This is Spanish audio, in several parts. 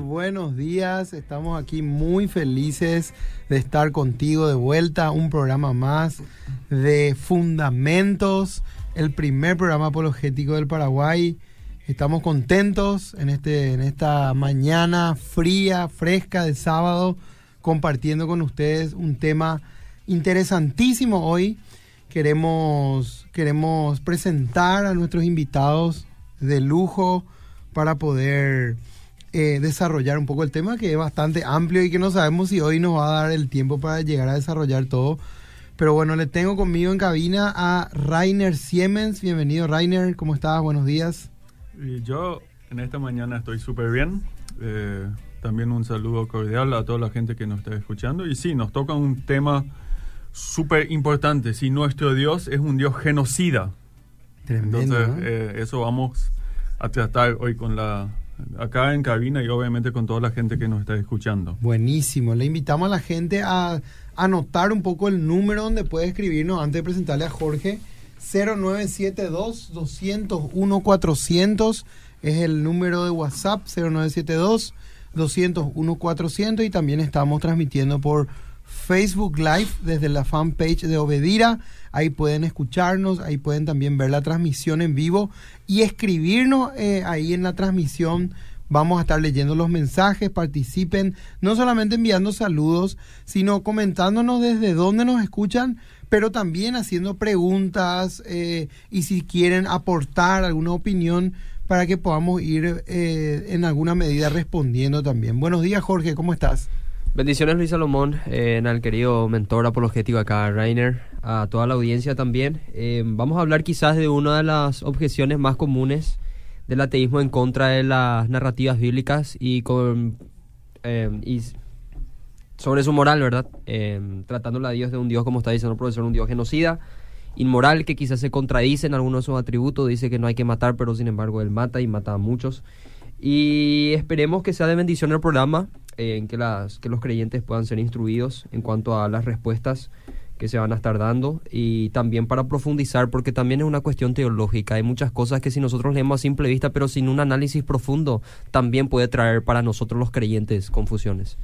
buenos días. Estamos aquí muy felices de estar contigo de vuelta. Un programa más de Fundamentos, el primer programa apologético del Paraguay. Estamos contentos en, este, en esta mañana fría, fresca de sábado, compartiendo con ustedes un tema interesantísimo hoy. Queremos, queremos presentar a nuestros invitados de lujo para poder eh, desarrollar un poco el tema que es bastante amplio y que no sabemos si hoy nos va a dar el tiempo para llegar a desarrollar todo. Pero bueno, le tengo conmigo en cabina a Rainer Siemens. Bienvenido Rainer, ¿cómo estás? Buenos días. Y yo en esta mañana estoy súper bien. Eh, también un saludo cordial a toda la gente que nos está escuchando. Y sí, nos toca un tema súper importante. Si nuestro Dios es un Dios genocida. Tremendo. Entonces, ¿no? eh, eso vamos a tratar hoy con la acá en cabina y obviamente con toda la gente que nos está escuchando. Buenísimo. Le invitamos a la gente a anotar un poco el número donde puede escribirnos antes de presentarle a Jorge. 0972 201 400 es el número de WhatsApp 0972 201 400 y también estamos transmitiendo por Facebook Live desde la fanpage de Obedira. Ahí pueden escucharnos, ahí pueden también ver la transmisión en vivo y escribirnos eh, ahí en la transmisión. Vamos a estar leyendo los mensajes, participen, no solamente enviando saludos, sino comentándonos desde dónde nos escuchan, pero también haciendo preguntas eh, y si quieren aportar alguna opinión para que podamos ir eh, en alguna medida respondiendo también. Buenos días Jorge, ¿cómo estás? Bendiciones Luis Salomón, eh, al querido mentor apologético acá, Rainer, a toda la audiencia también. Eh, vamos a hablar quizás de una de las objeciones más comunes del ateísmo en contra de las narrativas bíblicas y, con, eh, y sobre su moral, ¿verdad? Eh, tratándola a Dios de un Dios, como está diciendo el profesor, un Dios genocida, inmoral, que quizás se contradice en algunos de sus atributos, dice que no hay que matar, pero sin embargo él mata y mata a muchos. Y esperemos que sea de bendición el programa, en que, las, que los creyentes puedan ser instruidos en cuanto a las respuestas que se van a estar dando y también para profundizar, porque también es una cuestión teológica. Hay muchas cosas que si nosotros leemos a simple vista, pero sin un análisis profundo, también puede traer para nosotros los creyentes confusiones.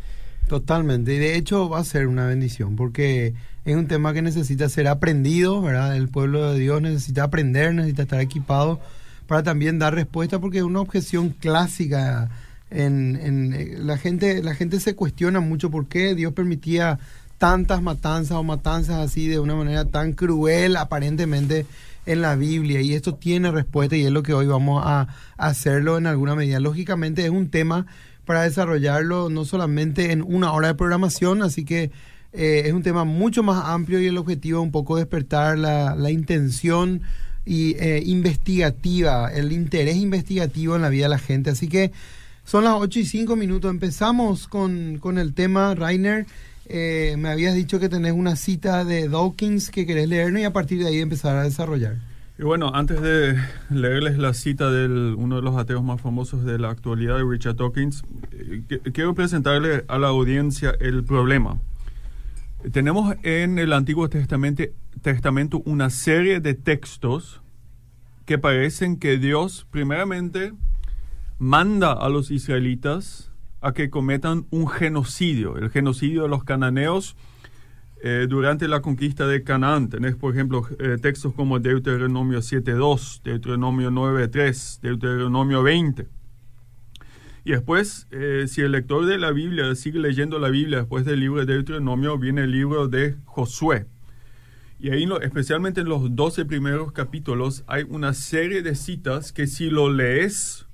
Totalmente, y de hecho va a ser una bendición, porque es un tema que necesita ser aprendido, ¿verdad? El pueblo de Dios necesita aprender, necesita estar equipado para también dar respuesta, porque es una objeción clásica. En, en, la gente la gente se cuestiona mucho por qué Dios permitía tantas matanzas o matanzas así de una manera tan cruel aparentemente en la Biblia y esto tiene respuesta y es lo que hoy vamos a, hacerlo en alguna medida. Lógicamente es un tema para desarrollarlo no solamente en una hora de programación, así que eh, es un tema mucho más amplio y el objetivo es un poco despertar la, la intención y eh, investigativa, el interés investigativo en la vida de la gente. Así que son las 8 y 5 minutos. Empezamos con, con el tema, Rainer. Eh, me habías dicho que tenés una cita de Dawkins que querés leernos y a partir de ahí empezar a desarrollar. Y bueno, antes de leerles la cita de uno de los ateos más famosos de la actualidad, Richard Dawkins, eh, quiero presentarle a la audiencia el problema. Tenemos en el Antiguo Testamento, Testamento una serie de textos que parecen que Dios primeramente manda a los israelitas a que cometan un genocidio, el genocidio de los cananeos eh, durante la conquista de Canaán. Tenés, por ejemplo, eh, textos como Deuteronomio 7.2, Deuteronomio 9.3, Deuteronomio 20. Y después, eh, si el lector de la Biblia sigue leyendo la Biblia después del libro de Deuteronomio, viene el libro de Josué. Y ahí, especialmente en los 12 primeros capítulos, hay una serie de citas que si lo lees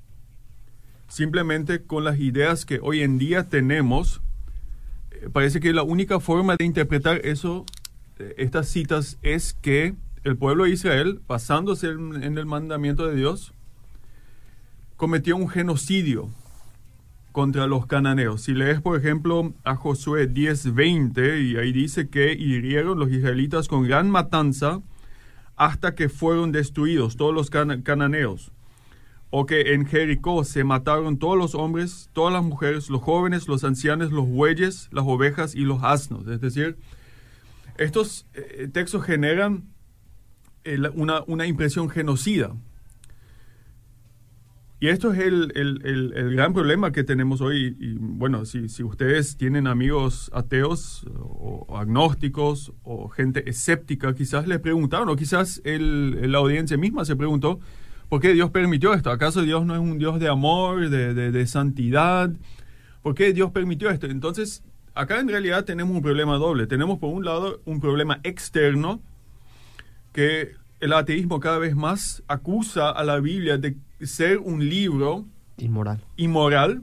simplemente con las ideas que hoy en día tenemos, eh, parece que la única forma de interpretar eso, eh, estas citas, es que el pueblo de Israel, basándose en, en el mandamiento de Dios, cometió un genocidio contra los cananeos. Si lees, por ejemplo, a Josué 10:20, y ahí dice que hirieron los israelitas con gran matanza hasta que fueron destruidos todos los can cananeos. O que en Jericó se mataron todos los hombres, todas las mujeres, los jóvenes, los ancianos, los bueyes, las ovejas y los asnos. Es decir, estos eh, textos generan eh, una, una impresión genocida. Y esto es el, el, el, gran problema que tenemos hoy. Y bueno, si, si ustedes tienen amigos ateos o, agnósticos o gente escéptica, quizás le preguntaron, o quizás la audiencia misma se preguntó, ¿por qué Dios permitió esto? ¿Acaso Dios no es un Dios de amor, de, de, de santidad? ¿Por qué Dios permitió esto? Entonces, acá en realidad tenemos un problema doble. Tenemos por un lado un problema externo que el ateísmo cada vez más acusa a la Biblia de ser un libro Inmoral. inmoral.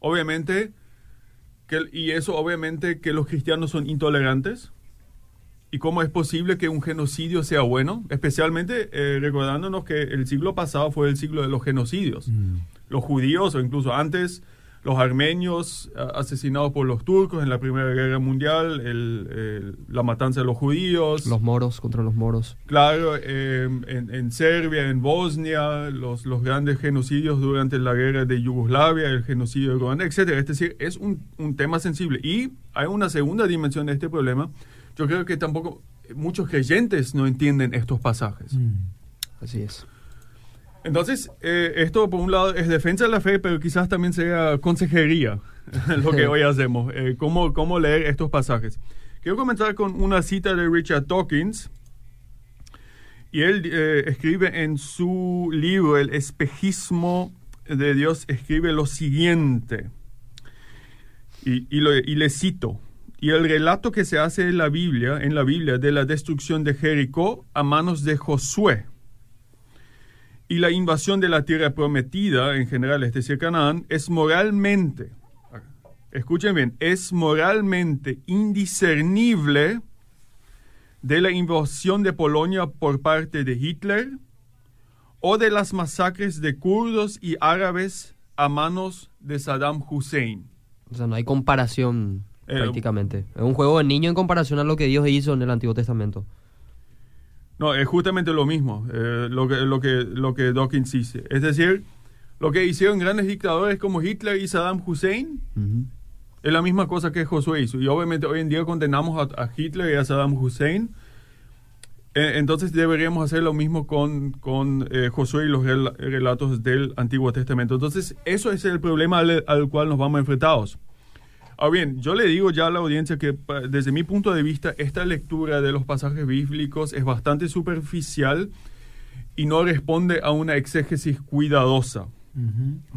Obviamente, que, y eso obviamente que los cristianos son intolerantes. ¿Y cómo es posible que un genocidio sea bueno? Especialmente eh, recordándonos que el siglo pasado fue el siglo de los genocidios. Mm. Los judíos, o incluso antes, los armenios asesinados por los turcos en la Primera Guerra Mundial, el- el- la matanza de los judíos. Los moros contra los moros. Claro, eh, en, en Serbia, en Bosnia, los, los grandes genocidios durante la guerra de Yugoslavia, el genocidio de Ruanda, etcétera. Es decir, es un, un tema sensible. Y hay una segunda dimensión de este problema. Yo creo que tampoco muchos creyentes no entienden estos pasajes. Mm. Así es. Entonces, eh, esto por un lado es defensa de la fe, pero quizás también sea consejería lo que hoy hacemos. Eh, cómo, cómo leer estos pasajes. Quiero comenzar con una cita de Richard Dawkins. Y él eh, escribe en su libro El espejismo de Dios, escribe lo siguiente. Y, y lo- y le cito. Y el relato que se hace en la Biblia, en la Biblia, de la destrucción de Jericó a manos de Josué y la invasión de la tierra prometida, en general, es decir, Canaán, es moralmente, escuchen bien, es moralmente indiscernible de la invasión de Polonia por parte de Hitler o de las masacres de kurdos y árabes a manos de Saddam Hussein. O sea, no hay comparación Eh, prácticamente. Es un juego de niño en comparación a lo que Dios hizo en el Antiguo Testamento. No, es justamente lo mismo, eh, lo, que, lo, que, lo que Dawkins dice. Es decir, lo que hicieron grandes dictadores como Hitler y Saddam Hussein es la misma cosa que Josué hizo. Y obviamente hoy en día condenamos a, a Hitler y a Saddam Hussein. Eh, entonces deberíamos hacer lo mismo con, con eh, Josué y los rel- relatos del Antiguo Testamento. Entonces, eso es el problema al, al cual nos vamos enfrentados. Ahora bien, yo le digo ya a la audiencia que desde mi punto de vista esta lectura de los pasajes bíblicos es bastante superficial y no responde a una exégesis cuidadosa.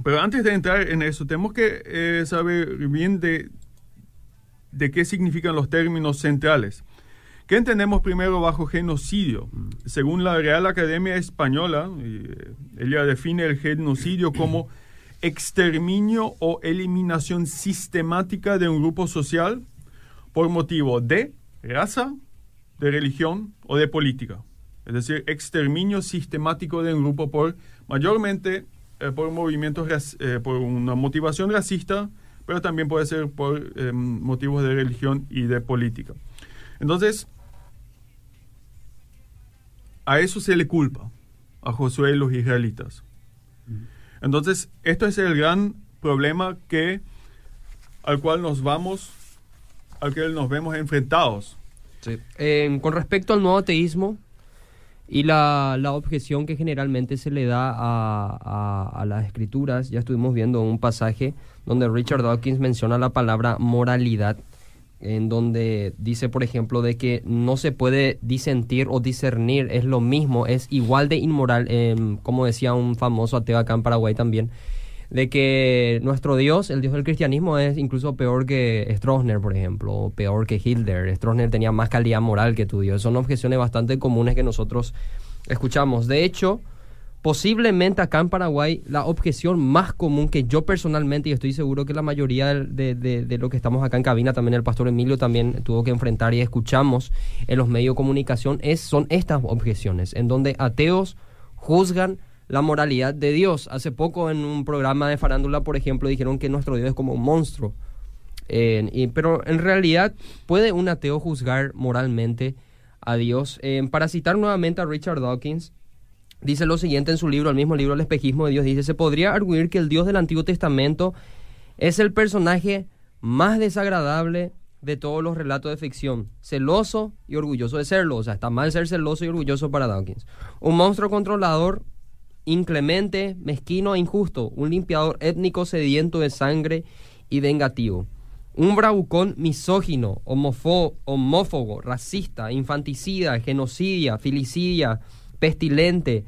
Pero antes de entrar en eso, tenemos que eh, saber bien de, de qué significan los términos centrales. ¿Qué entendemos primero bajo genocidio? Según la Real Academia Española, eh, ella define el genocidio como exterminio o eliminación sistemática de un grupo social por motivo de raza, de religión o de política. Es decir, exterminio sistemático de un grupo por mayormente eh, por movimientos, eh, por una motivación racista, pero también puede ser por eh, motivos de religión y de política. Entonces, a eso se le culpa a Josué y los israelitas. Entonces, esto es el gran problema que al cual nos vamos, al que nos vemos enfrentados. Eh, con respecto al nuevo ateísmo y la, objeción que generalmente se le da a las escrituras, ya estuvimos viendo un pasaje donde Richard Dawkins menciona la palabra moralidad, en donde dice, por ejemplo, de que no se puede disentir o discernir, es lo mismo, es igual de inmoral, em, como decía un famoso ateo acá en Paraguay también, de que nuestro Dios, el Dios del cristianismo, es incluso peor que Stroessner, por ejemplo, o peor que Hitler. Stroessner tenía más calidad moral que tu Dios. Son objeciones bastante comunes que nosotros escuchamos. De hecho, posiblemente acá en Paraguay, la objeción más común que yo personalmente, y estoy seguro que la mayoría de, de, lo que estamos acá en cabina, también el pastor Emilio también tuvo que enfrentar y escuchamos en los medios de comunicación, es, son estas objeciones, en donde ateos juzgan la moralidad de Dios. Hace poco en un programa de farándula, por ejemplo, dijeron que nuestro Dios es como un monstruo. Y- pero en realidad, ¿puede un ateo juzgar moralmente a Dios? Para citar nuevamente a Richard Dawkins, dice lo siguiente en su libro, el mismo libro El espejismo de Dios, dice, se podría arguir que el Dios del Antiguo Testamento es el personaje más desagradable de todos los relatos de ficción, celoso y orgulloso de serlo, o sea, está mal ser celoso y orgulloso para Dawkins. Un monstruo controlador inclemente, mezquino e injusto, un limpiador étnico sediento de sangre y vengativo. Un bravucón misógino, homófobo, racista, infanticida, genocidia, filicidia, pestilente,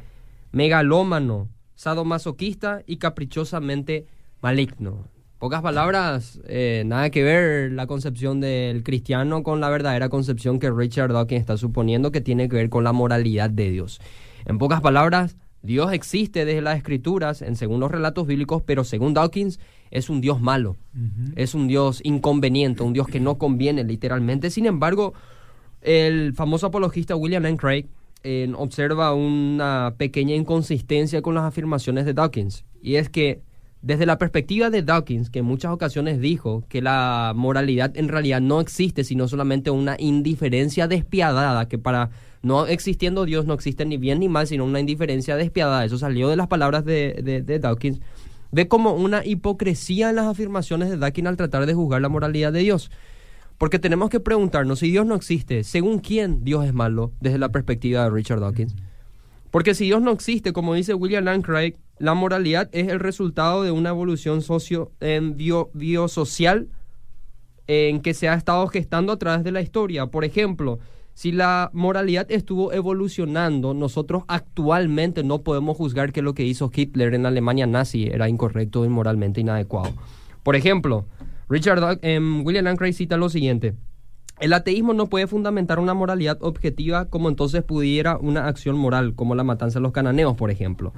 megalómano, sadomasoquista y caprichosamente maligno. Pocas palabras, eh, nada que ver la concepción del cristiano con la verdadera concepción que Richard Dawkins está suponiendo que tiene que ver con la moralidad de Dios. En pocas palabras, Dios existe desde las escrituras, en según los relatos bíblicos, pero según Dawkins es un Dios malo, es un Dios inconveniente, un Dios que no conviene literalmente. Sin embargo, el famoso apologista William N. Craig observa una pequeña inconsistencia con las afirmaciones de Dawkins, y es que desde la perspectiva de Dawkins, que en muchas ocasiones dijo que la moralidad en realidad no existe, sino solamente una indiferencia despiadada, que para no existiendo Dios no existe ni bien ni mal, sino una indiferencia despiadada. Eso salió de las palabras de, de Dawkins ve como una hipocresía en las afirmaciones de Dawkins al tratar de juzgar la moralidad de Dios. Porque tenemos que preguntarnos, si Dios no existe, ¿según quién Dios es malo desde la perspectiva de Richard Dawkins? Porque si Dios no existe, como dice William Lane Craig, la moralidad es el resultado de una evolución socio, en bio, biosocial en que se ha estado gestando a través de la historia. Por ejemplo, si la moralidad estuvo evolucionando, nosotros actualmente no podemos juzgar que lo que hizo Hitler en Alemania nazi era incorrecto, inmoralmente inadecuado. Por ejemplo, Richard em, William Ancray cita lo siguiente. El ateísmo no puede fundamentar una moralidad objetiva como entonces pudiera una acción moral, como la matanza de los cananeos, por ejemplo.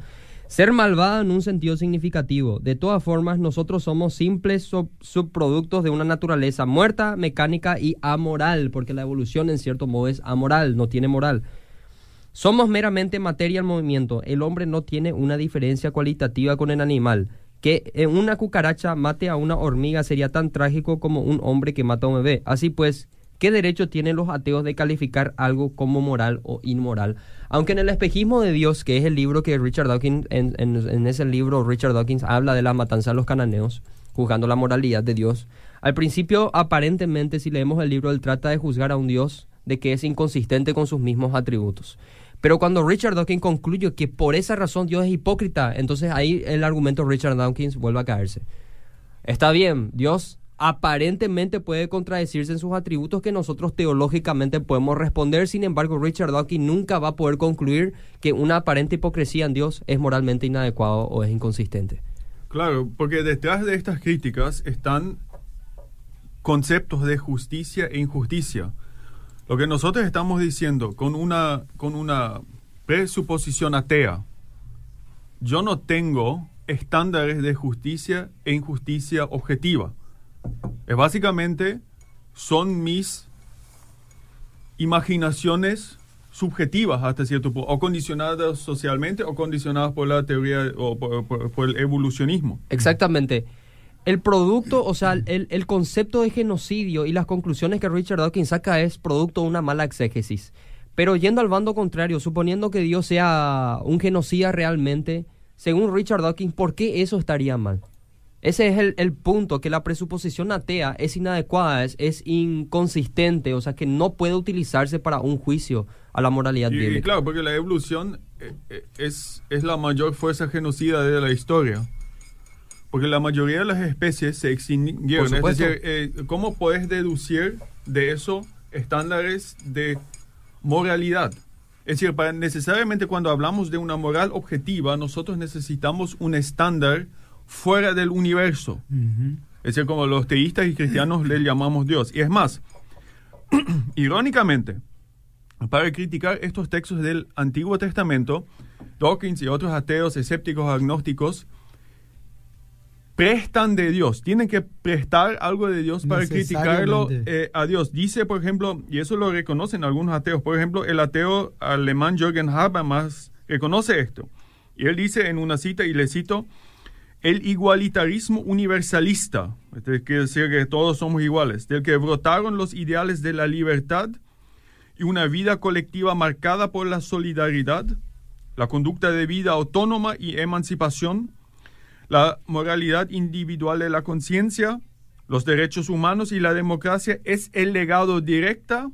Ser malvada en un sentido significativo. De todas formas, nosotros somos simples subproductos de una naturaleza muerta, mecánica y amoral, porque la evolución en cierto modo es amoral, no tiene moral. Somos meramente materia en movimiento. El hombre no tiene una diferencia cualitativa con el animal. Que en una cucaracha mate a una hormiga sería tan trágico como un hombre que mata a un bebé. Así pues, ¿qué derecho tienen los ateos de calificar algo como moral o inmoral? Aunque en el espejismo de Dios, que es el libro que Richard Dawkins, en, ese libro Richard Dawkins habla de la matanza de los cananeos, juzgando la moralidad de Dios. Al principio, aparentemente, si leemos el libro, él trata de juzgar a un Dios de que es inconsistente con sus mismos atributos. Pero cuando Richard Dawkins concluye que por esa razón Dios es hipócrita, entonces ahí el argumento Richard Dawkins vuelve a caerse. Está bien, Dios aparentemente puede contradecirse en sus atributos que nosotros teológicamente podemos responder. Sin embargo, Richard Dawkins nunca va a poder concluir que una aparente hipocresía en Dios es moralmente inadecuado o es inconsistente. Claro, porque detrás de estas críticas están conceptos de justicia e injusticia. Lo que nosotros estamos diciendo con una, con una presuposición atea, yo no tengo estándares de justicia e injusticia objetiva es básicamente son mis imaginaciones subjetivas hasta cierto punto, o condicionadas socialmente o condicionadas por la teoría o por, el evolucionismo. Exactamente. El producto, o sea, el, el, concepto de genocidio y las conclusiones que Richard Dawkins saca es producto de una mala exégesis. Pero yendo al bando contrario, suponiendo que Dios sea un genocida realmente, según Richard Dawkins, ¿por qué eso estaría mal? Ese es el, punto, que la presuposición atea es inadecuada, es, inconsistente, o sea que no puede utilizarse para un juicio a la moralidad y, bíblica. claro, porque la evolución eh, eh, es, es la mayor fuerza genocida de la historia. Porque la mayoría de las especies se extinguieron. Es decir, eh, ¿cómo puedes deducir de eso estándares de moralidad? Es decir, para, necesariamente cuando hablamos de una moral objetiva, nosotros necesitamos un estándar fuera del universo. Es decir, como los teístas y cristianos le llamamos Dios. Y es más, irónicamente, para criticar estos textos del Antiguo Testamento, Dawkins y otros ateos, escépticos, agnósticos, prestan de Dios, tienen que prestar algo de Dios para criticarlo eh, a Dios. Dice, por ejemplo, y eso lo reconocen algunos ateos, por ejemplo, el ateo alemán Jürgen Habermas reconoce esto. Y él dice en una cita, y le cito, el igualitarismo universalista, este quiere decir que todos somos iguales, del que brotaron los ideales de la libertad y una vida colectiva marcada por la solidaridad, la conducta de vida autónoma y emancipación, la moralidad individual de la conciencia, los derechos humanos y la democracia es el legado directa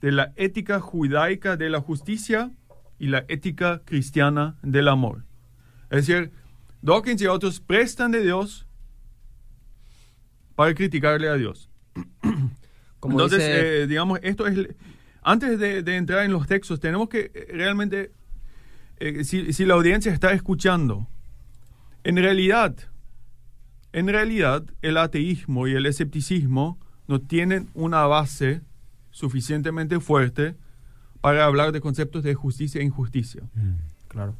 de la ética judaica de la justicia y la ética cristiana del amor. Es decir, Dawkins y otros prestan de Dios para criticarle a Dios. Como Entonces, dice- eh, digamos, esto es... Antes de, de entrar en los textos, tenemos que eh, realmente, eh, si, si la audiencia está escuchando, en realidad, en realidad, el ateísmo y el escepticismo no tienen una base suficientemente fuerte para hablar de conceptos de justicia e injusticia. Claro.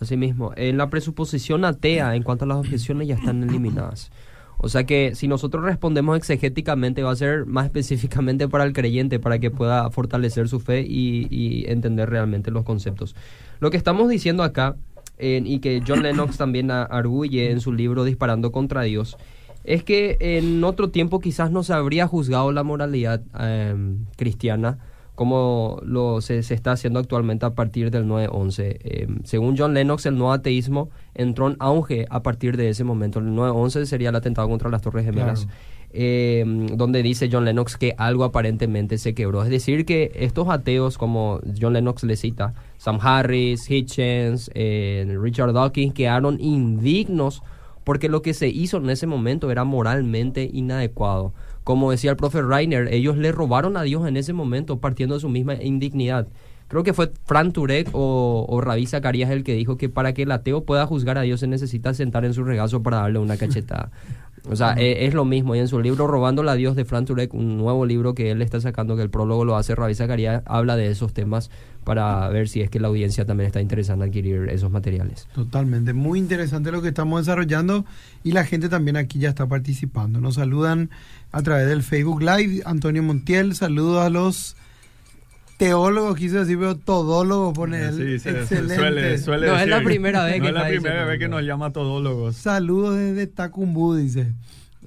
Asimismo, en la presuposición atea en cuanto a las objeciones ya están eliminadas. O sea que si nosotros respondemos exegéticamente va a ser más específicamente para el creyente, para que pueda fortalecer su fe y, y entender realmente los conceptos. Lo que estamos diciendo acá, y que John Lennox también arguye en su libro Disparando contra Dios, es que en otro tiempo quizás no se habría juzgado la moralidad eh, cristiana como lo se, se está haciendo actualmente a partir del 9-11. Eh, según John Lennox, el no ateísmo entró en auge a partir de ese momento. El 9-11 sería el atentado contra las Torres Gemelas. Eh, donde dice John Lennox que algo aparentemente se quebró. Es decir, que estos ateos, como John Lennox le cita, Sam Harris, Hitchens, eh, Richard Dawkins, quedaron indignos porque lo que se hizo en ese momento era moralmente inadecuado. Como decía el profe Reiner, ellos le robaron a Dios en ese momento partiendo de su misma indignidad. Creo que fue Fran Turek o, o Rabí Zacarías el que dijo que para que el ateo pueda juzgar a Dios se necesita sentar en su regazo para darle una cachetada. O sea, e- es, lo mismo. Y en su libro Robándole a Dios de Fran Turek, un nuevo libro que él está sacando, que el prólogo lo hace Rabí Zacarías, habla de esos temas para ver si es que la audiencia también está interesada en adquirir esos materiales. Totalmente, muy interesante lo que estamos desarrollando y la gente también aquí ya está participando. Nos saludan a través del Facebook Live, Antonio Montiel, saludos a los teólogos, quiso decir, pero todólogos pone él. Sí, Excelente. suele- suele No, es la primera vez No que es la primera vez que nos llama todólogos. Saludos desde Tacumbú, dice.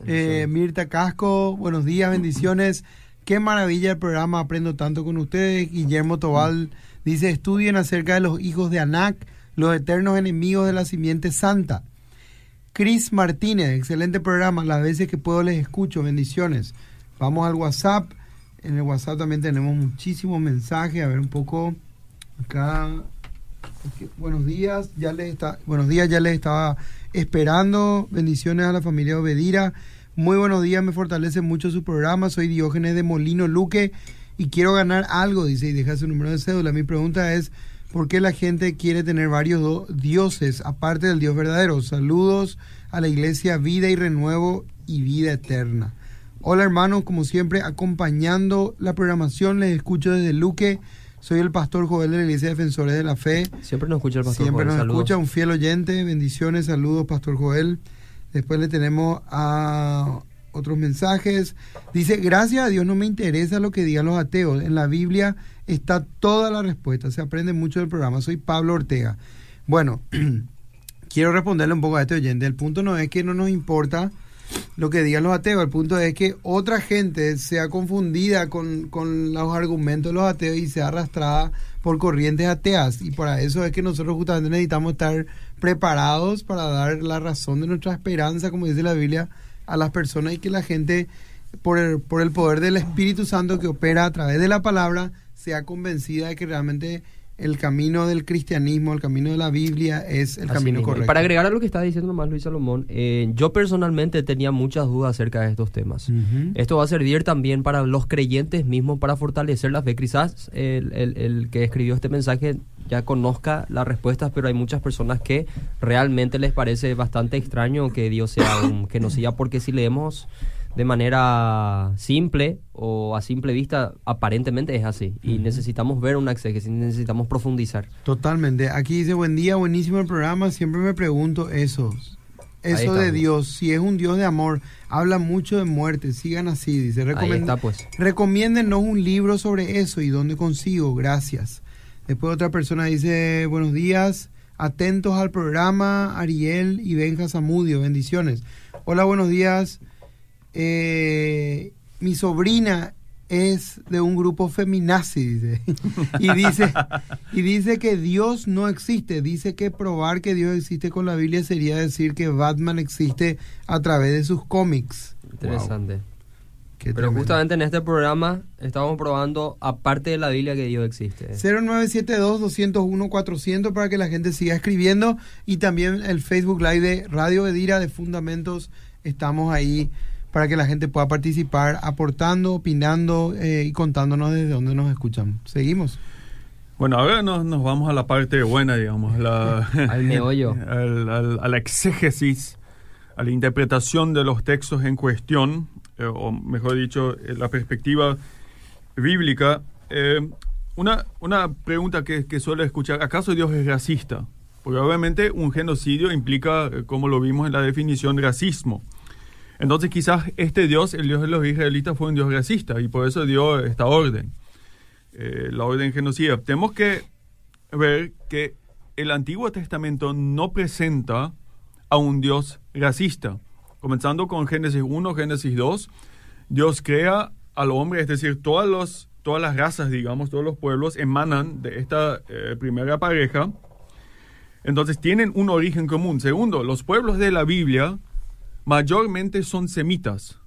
Eh, Mirta Casco, buenos días, bendiciones. Qué maravilla el programa, aprendo tanto con ustedes. Guillermo Tobal dice, estudien acerca de los hijos de Anac, los eternos enemigos de la simiente santa. Cris Martínez, excelente programa, las veces que puedo les escucho, bendiciones. Vamos al WhatsApp, en el WhatsApp también tenemos muchísimos mensajes, a ver un poco acá. Buenos días, ya les está, buenos días, ya les estaba esperando. Bendiciones a la familia Obedira. Muy buenos días, me fortalece mucho su programa. Soy Diógenes de Molino Luque y quiero ganar algo, dice, y deja su número de cédula. Mi pregunta es, ¿por qué la gente quiere tener varios dioses aparte del Dios verdadero? Saludos a la iglesia Vida y Renuevo y Vida Eterna. Hola hermanos, como siempre, acompañando la programación, les escucho desde Luque. Soy el pastor Joel de la Iglesia Defensores de la Fe. Siempre nos escucha el pastor Siempre Joel, nos saludos. escucha, un fiel oyente. Bendiciones, saludos, Pastor Joel. Después le tenemos a otros mensajes. Dice, gracias a Dios no me interesa lo que digan los ateos. En la Biblia está toda la respuesta. Se aprende mucho del programa. Soy Pablo Ortega. Bueno, quiero responderle un poco a este oyente. El punto no es que no nos importa lo que digan los ateos. El punto es que otra gente sea confundida con, con los argumentos de los ateos y sea arrastrada por corrientes ateas. Y para eso es que nosotros justamente necesitamos estar preparados para dar la razón de nuestra esperanza, como dice la Biblia, a las personas y que la gente, por el, por el poder del Espíritu Santo que opera a través de la palabra, sea convencida de que realmente el camino del cristianismo, el camino de la Biblia es el Así camino mismo. Y correcto. Para agregar a lo que está diciendo nomás Luis Salomón, eh, yo personalmente tenía muchas dudas acerca de estos temas. Esto va a servir también para los creyentes mismos para fortalecer la fe. Quizás el, el- el que escribió este mensaje ya conozca las respuestas, pero hay muchas personas que realmente les parece bastante extraño que Dios sea un que no sea, porque si leemos de manera simple o a simple vista, aparentemente es así. Y necesitamos ver una exégesis, necesitamos profundizar. Totalmente. Aquí dice, buen día, buenísimo el programa. Siempre me pregunto eso. Ahí Eso de. Dios, si es un Dios de amor, habla mucho de muerte, sigan así, dice. Ahí Recomen- está, pues. Recomiéndennos un libro sobre eso y dónde consigo, gracias. Después otra persona dice, buenos días, atentos al programa, Ariel y Benja Zamudio, bendiciones. Hola, buenos días. Eh, mi sobrina es de un grupo feminazi, dice. y dice y dice que Dios no existe. Dice que probar que Dios existe con la Biblia sería decir que Batman existe a través de sus cómics. Interesante. Qué Pero tremendo. justamente en este programa estamos probando, aparte de la Biblia, que Dios existe. 0972-201-400 para que la gente siga escribiendo y también el Facebook Live de Radio Edira de Fundamentos. Estamos ahí para que la gente pueda participar aportando, opinando eh, y contándonos desde dónde nos escuchan. Seguimos. Bueno, ahora nos, nos vamos a la parte buena, digamos, la, Al meollo. al- al- a la exégesis, a la interpretación de los textos en cuestión, eh, o mejor dicho, eh, la perspectiva bíblica. Eh, una, una pregunta que, que suele escuchar, ¿acaso Dios es racista? Porque obviamente un genocidio implica, eh, como lo vimos en la definición, racismo. Entonces quizás este Dios, el Dios de los israelitas, fue un Dios racista y por eso dio esta orden, eh, la orden genocida. Tenemos que ver que el Antiguo Testamento no presenta a un Dios racista. Comenzando con Génesis 1, Génesis 2, Dios crea al hombre, es decir, todas, todas las razas, digamos, todos los pueblos emanan de esta eh, primera pareja. Entonces tienen un origen común. Segundo, los pueblos de la Biblia mayormente son semitas.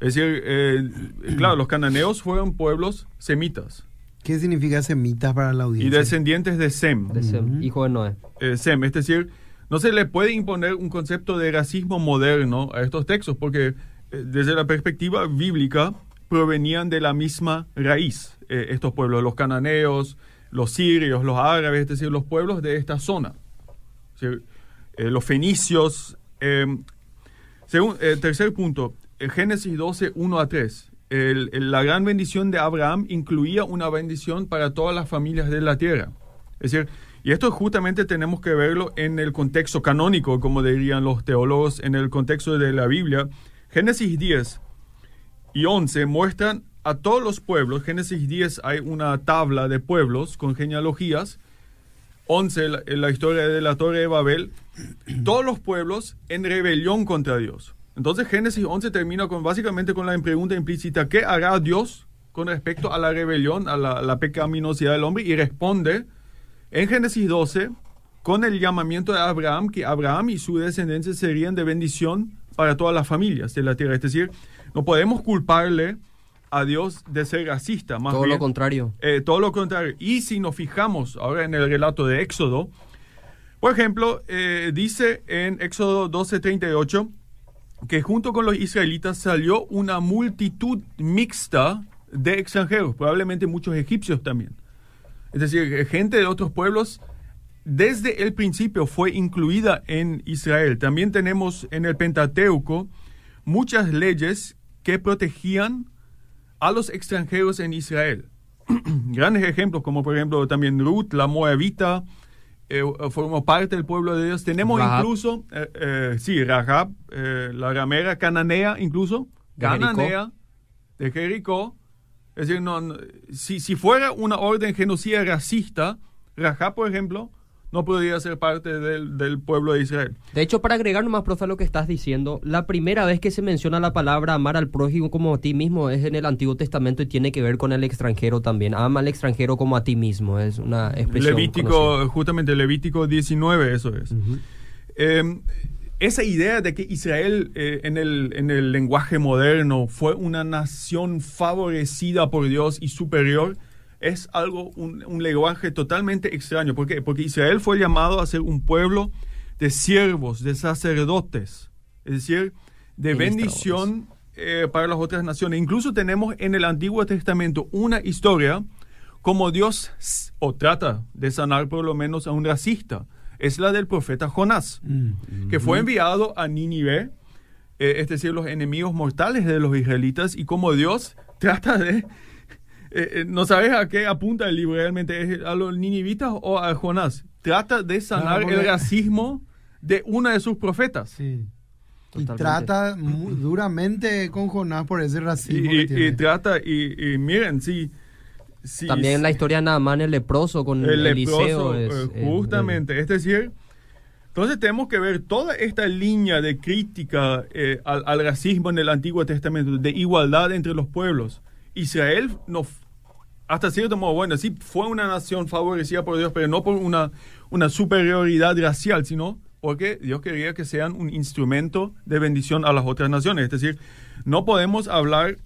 Es decir, eh, claro, los cananeos fueron pueblos semitas ¿Qué significa semitas para la y audiencia? descendientes de Sem. De Sem, hijo de Noé. eh, Sem, es decir, no se le puede imponer un concepto de racismo moderno a estos textos, porque eh, desde la perspectiva bíblica provenían de la misma raíz, eh, estos pueblos, los cananeos, los sirios, los árabes, es decir, los pueblos de esta zona. Es decir, eh, los fenicios. Según, eh, tercer punto, eh, Génesis 12, 1 a 3. El- el- la gran bendición de Abraham incluía una bendición para todas las familias de la tierra. Es decir, y esto justamente tenemos que verlo en el contexto canónico, como dirían los teólogos, en el contexto de la Biblia. Génesis 10 y 11 muestran a todos los pueblos. Génesis 10 hay una tabla de pueblos con genealogías. 11, la, la historia de la Torre de Babel, todos los pueblos en rebelión contra Dios. Entonces Génesis 11 termina con básicamente con la pregunta implícita, ¿qué hará Dios con respecto a la rebelión, a la, a la pecaminosidad del hombre? Y responde en Génesis 12 con el llamamiento de Abraham, que Abraham y su descendencia serían de bendición para todas las familias de la tierra. Es decir, no podemos culparle a Dios de ser racista, más Todo bien, lo contrario. eh, todo lo contrario. Y si nos fijamos ahora en el relato de Éxodo, por ejemplo, eh, dice en Éxodo 12:38 que junto con los israelitas salió una multitud mixta de extranjeros, probablemente muchos egipcios también. Es decir, gente de otros pueblos desde el principio fue incluida en Israel. También tenemos en el Pentateuco muchas leyes que protegían a los extranjeros en Israel. Grandes ejemplos, como por ejemplo también Ruth, la Moabita, eh, formó parte del pueblo de Dios. Tenemos Rahab. incluso, eh, eh, sí, Rahab, la ramera cananea incluso, De Jericó. cananea de Jericó. Es decir, no, no, si, si fuera una orden genocida racista, Rahab, por ejemplo, no podría ser parte del, del pueblo de Israel. De hecho, para agregar nomás, profe, a lo que estás diciendo, la primera vez que se menciona la palabra amar al prójimo como a ti mismo es en el Antiguo Testamento y tiene que ver con el extranjero también. Ama al extranjero como a ti mismo, es una expresión. Levítico, conocida. justamente Levítico 19, eso es. Eh, esa idea de que Israel eh, en, el, en el lenguaje moderno fue una nación favorecida por Dios y superior es algo, un, un lenguaje totalmente extraño. ¿Por qué? Porque Israel fue llamado a ser un pueblo de siervos, de sacerdotes, es decir, de bendición eh, para las otras naciones. Incluso tenemos en el Antiguo Testamento una historia como Dios o trata de sanar por lo menos a un racista. Es la del profeta Jonás, Mm. que fue enviado a Nínive, eh, es decir, los enemigos mortales de los israelitas, y como Dios trata de... eh, eh, no sabes a qué apunta el libro realmente, ¿es a los ninivitas o a Jonás? Trata de sanar el racismo de una de sus profetas. Sí. Y trata duramente con Jonás por ese racismo. y- que tiene. y trata, y, y miren, sí. sí, También la historia de Naamán el leproso con el Eliseo. leproso, es- eh, es- justamente. Es decir, entonces tenemos que ver toda esta línea de crítica eh, al, al racismo en el Antiguo Testamento, de igualdad entre los pueblos. Israel, no, hasta cierto modo, bueno, sí fue una nación favorecida por Dios, pero no por una, una superioridad racial, sino porque Dios quería que sean un instrumento de bendición a las otras naciones. Es decir, no podemos hablar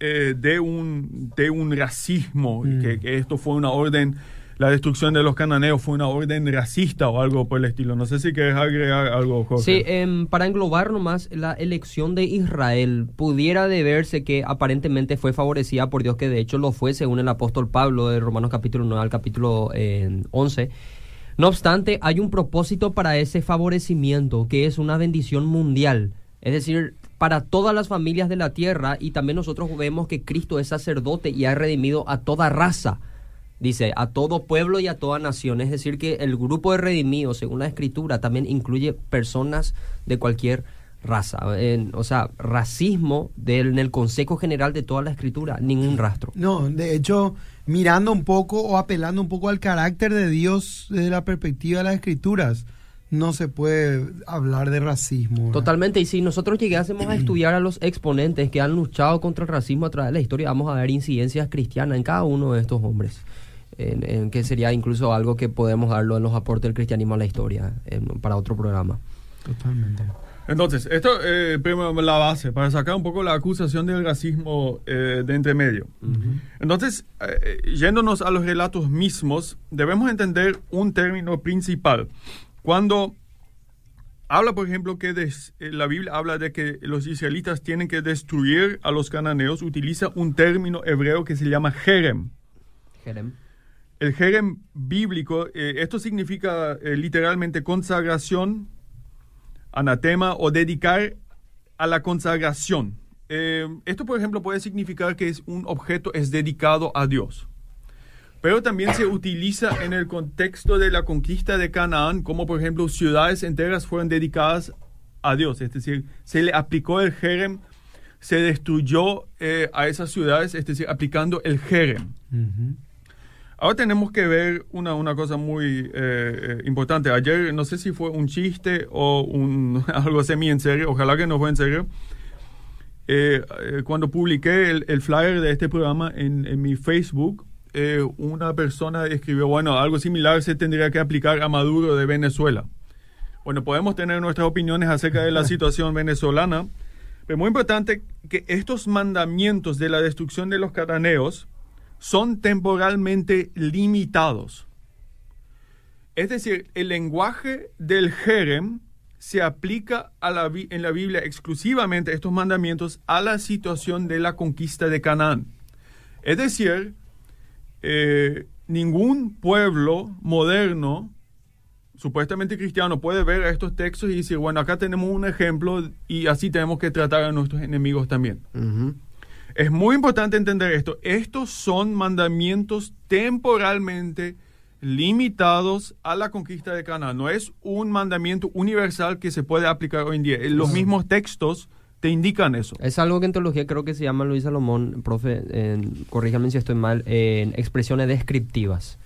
eh, de, un, de un racismo, Mm. que, que esto fue una orden, la destrucción de los cananeos fue una orden racista o algo por el estilo. No sé si quieres agregar algo, Jorge. Sí, em, para englobar nomás, la elección de Israel pudiera deberse que aparentemente fue favorecida por Dios, que de hecho lo fue según el apóstol Pablo de Romanos capítulo 9 al capítulo eh, 11. No obstante, hay un propósito para ese favorecimiento, que es una bendición mundial. Es decir, para todas las familias de la tierra y también nosotros vemos que Cristo es sacerdote y ha redimido a toda raza. Dice, a todo pueblo y a toda nación. Es decir, que el grupo de redimidos, según la escritura, también incluye personas de cualquier raza. En- o sea, racismo del, en el consejo general de toda la escritura, ningún rastro. No, de hecho, mirando un poco o apelando un poco al carácter de Dios desde la perspectiva de las escrituras, no se puede hablar de racismo. ¿verdad? Totalmente, y si nosotros llegásemos a estudiar a los exponentes que han luchado contra el racismo a través de la historia, vamos a ver incidencias cristianas en cada uno de estos hombres, en, en que sería incluso algo que podemos darlo en los aportes del cristianismo a la historia, en- para otro programa. Totalmente. Entonces, esto eh, primero la base, para sacar un poco la acusación del racismo eh, de entre medio. Entonces, eh, eh, yéndonos a los relatos mismos, debemos entender un término principal. Cuando habla, por ejemplo, que des- eh, la Biblia habla de que los israelitas tienen que destruir a los cananeos, utiliza un término hebreo que se llama jerem. Jerem. El jerem bíblico, eh, esto significa eh, literalmente consagración, anatema o dedicar a la consagración. Eh, esto, por ejemplo, puede significar que es un objeto es dedicado a Dios. Pero también se utiliza en el contexto de la conquista de Canaán, como por ejemplo ciudades enteras fueron dedicadas a Dios. Es decir, se le aplicó el jerem, se destruyó a esas ciudades, es decir, aplicando el jerem. Ujú. Ahora tenemos que ver una, una cosa muy eh, eh, importante. Ayer, no sé si fue un chiste o un, algo semi en serio, ojalá que no fue en serio. Eh, eh, cuando publiqué el, el flyer de este programa en, en mi Facebook, una persona escribió, bueno, algo similar se tendría que aplicar a Maduro de Venezuela. Bueno, podemos tener nuestras opiniones acerca de la situación venezolana, pero muy importante que estos mandamientos de la destrucción de los cananeos son temporalmente limitados. Es decir, el lenguaje del Jerem se aplica a en la Biblia exclusivamente estos mandamientos a la situación de la conquista de Canaán. Es decir, eh, ningún pueblo moderno, supuestamente cristiano, puede ver estos textos y decir, bueno, acá tenemos un ejemplo y así tenemos que tratar a nuestros enemigos también. Es muy importante entender esto. Estos son mandamientos temporalmente limitados a la conquista de Canaán. No es un mandamiento universal que se puede aplicar hoy en día. Los mismos textos te indican eso. Es algo que en teología creo que se llama Luis Salomón, profe, en- corríjame si estoy mal, en expresiones descriptivas.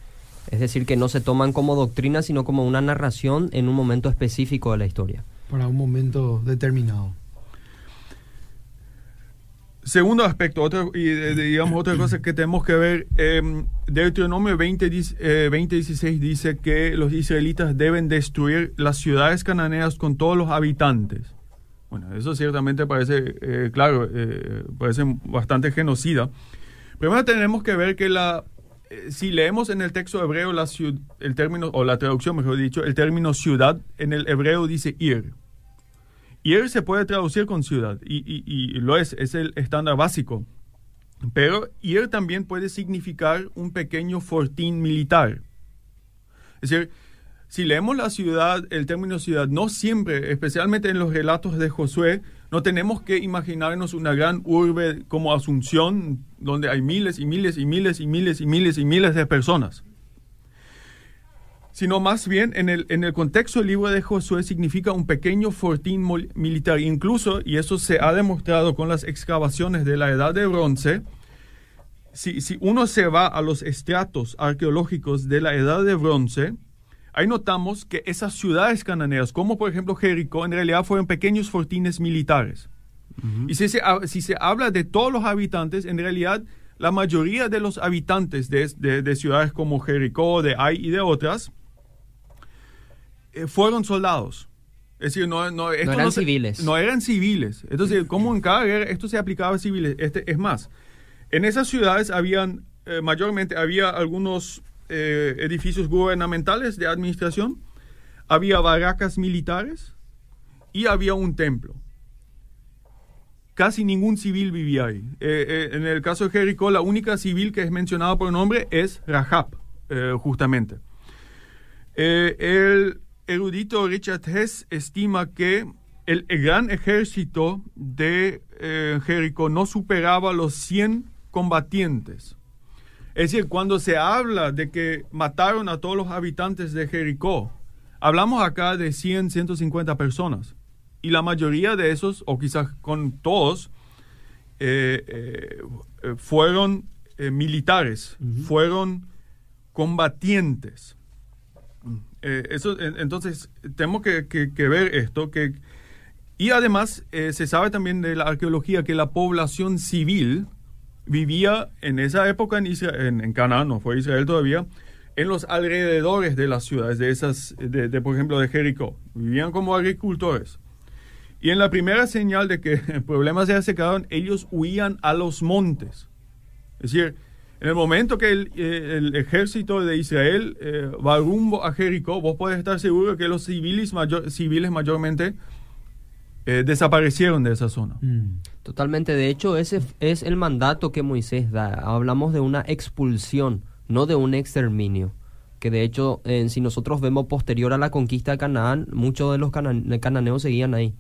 Es decir, que no se toman como doctrina, sino como una narración en un momento específico de la historia. Para un momento determinado. Segundo aspecto, otro, y eh, digamos otra cosa que tenemos que ver, eh, Deuteronomio 20, dis- eh, 20:16 dice que los israelitas deben destruir las ciudades cananeas con todos los habitantes. Bueno, eso ciertamente parece, eh, claro, eh, parece bastante genocida. Primero tenemos que ver que la, eh, si leemos en el texto hebreo la el término, o la traducción mejor dicho, el término ciudad, en el hebreo dice ir. Ir se puede traducir con ciudad y, y- y lo es, es el estándar básico. Pero ir también puede significar un pequeño fortín militar. Es decir, si leemos la ciudad, el término ciudad, no siempre, especialmente en los relatos de Josué, no tenemos que imaginarnos una gran urbe como Asunción, donde hay miles y miles y miles y miles y miles y miles de personas sino más bien en el, en el contexto del libro de Josué significa un pequeño fortín militar. Incluso, y eso se ha demostrado con las excavaciones de la Edad de Bronce, si, si uno se va a los estratos arqueológicos de la Edad de Bronce, ahí notamos que esas ciudades cananeas, como por ejemplo Jericó, en realidad fueron pequeños fortines militares. Y si se, si se habla de todos los habitantes, en realidad la mayoría de los habitantes de, de- de ciudades como Jericó, de Ai y de otras, eh, fueron soldados. Es decir, no, no, esto eran se- civiles. No eran civiles. Entonces, como en cada guerra esto se aplicaba a civiles. Este, es más, en esas ciudades habían, eh, mayormente, había algunos eh, edificios gubernamentales de administración, había barracas militares y había un templo. Casi ningún civil vivía ahí. Eh, en el caso de Jericó, la única civil que es mencionada por nombre es Rahab, justamente. El erudito Richard Hess estima que el, el gran ejército de eh, Jericó no superaba los 100 combatientes. Es decir, cuando se habla de que mataron a todos los habitantes de Jericó, hablamos acá de 100, 150 personas. Y la mayoría de esos, o quizás con todos, eh, eh, fueron eh, militares, fueron combatientes. Eh, entonces, tenemos que, ver esto. Que, y además, eh, se sabe también de la arqueología que la población civil vivía en esa época en, Isra- en, en Canaán, no fue Israel todavía, en los alrededores de las ciudades, de esas, de, de, por ejemplo, de Jericó. Vivían como agricultores. Y en la primera señal de que problemas se acercaron, ellos huían a los montes. Es decir, en el momento que el, eh, el ejército de Israel eh, va rumbo a Jericó, vos podés estar seguro que los civiles, mayor- civiles mayormente eh, desaparecieron de esa zona. Mm. Totalmente, de hecho ese es el mandato que Moisés da. Hablamos de una expulsión, no de un exterminio. Que de hecho, eh, si nosotros vemos posterior a la conquista de Canaán, muchos de los cana- cananeos seguían ahí.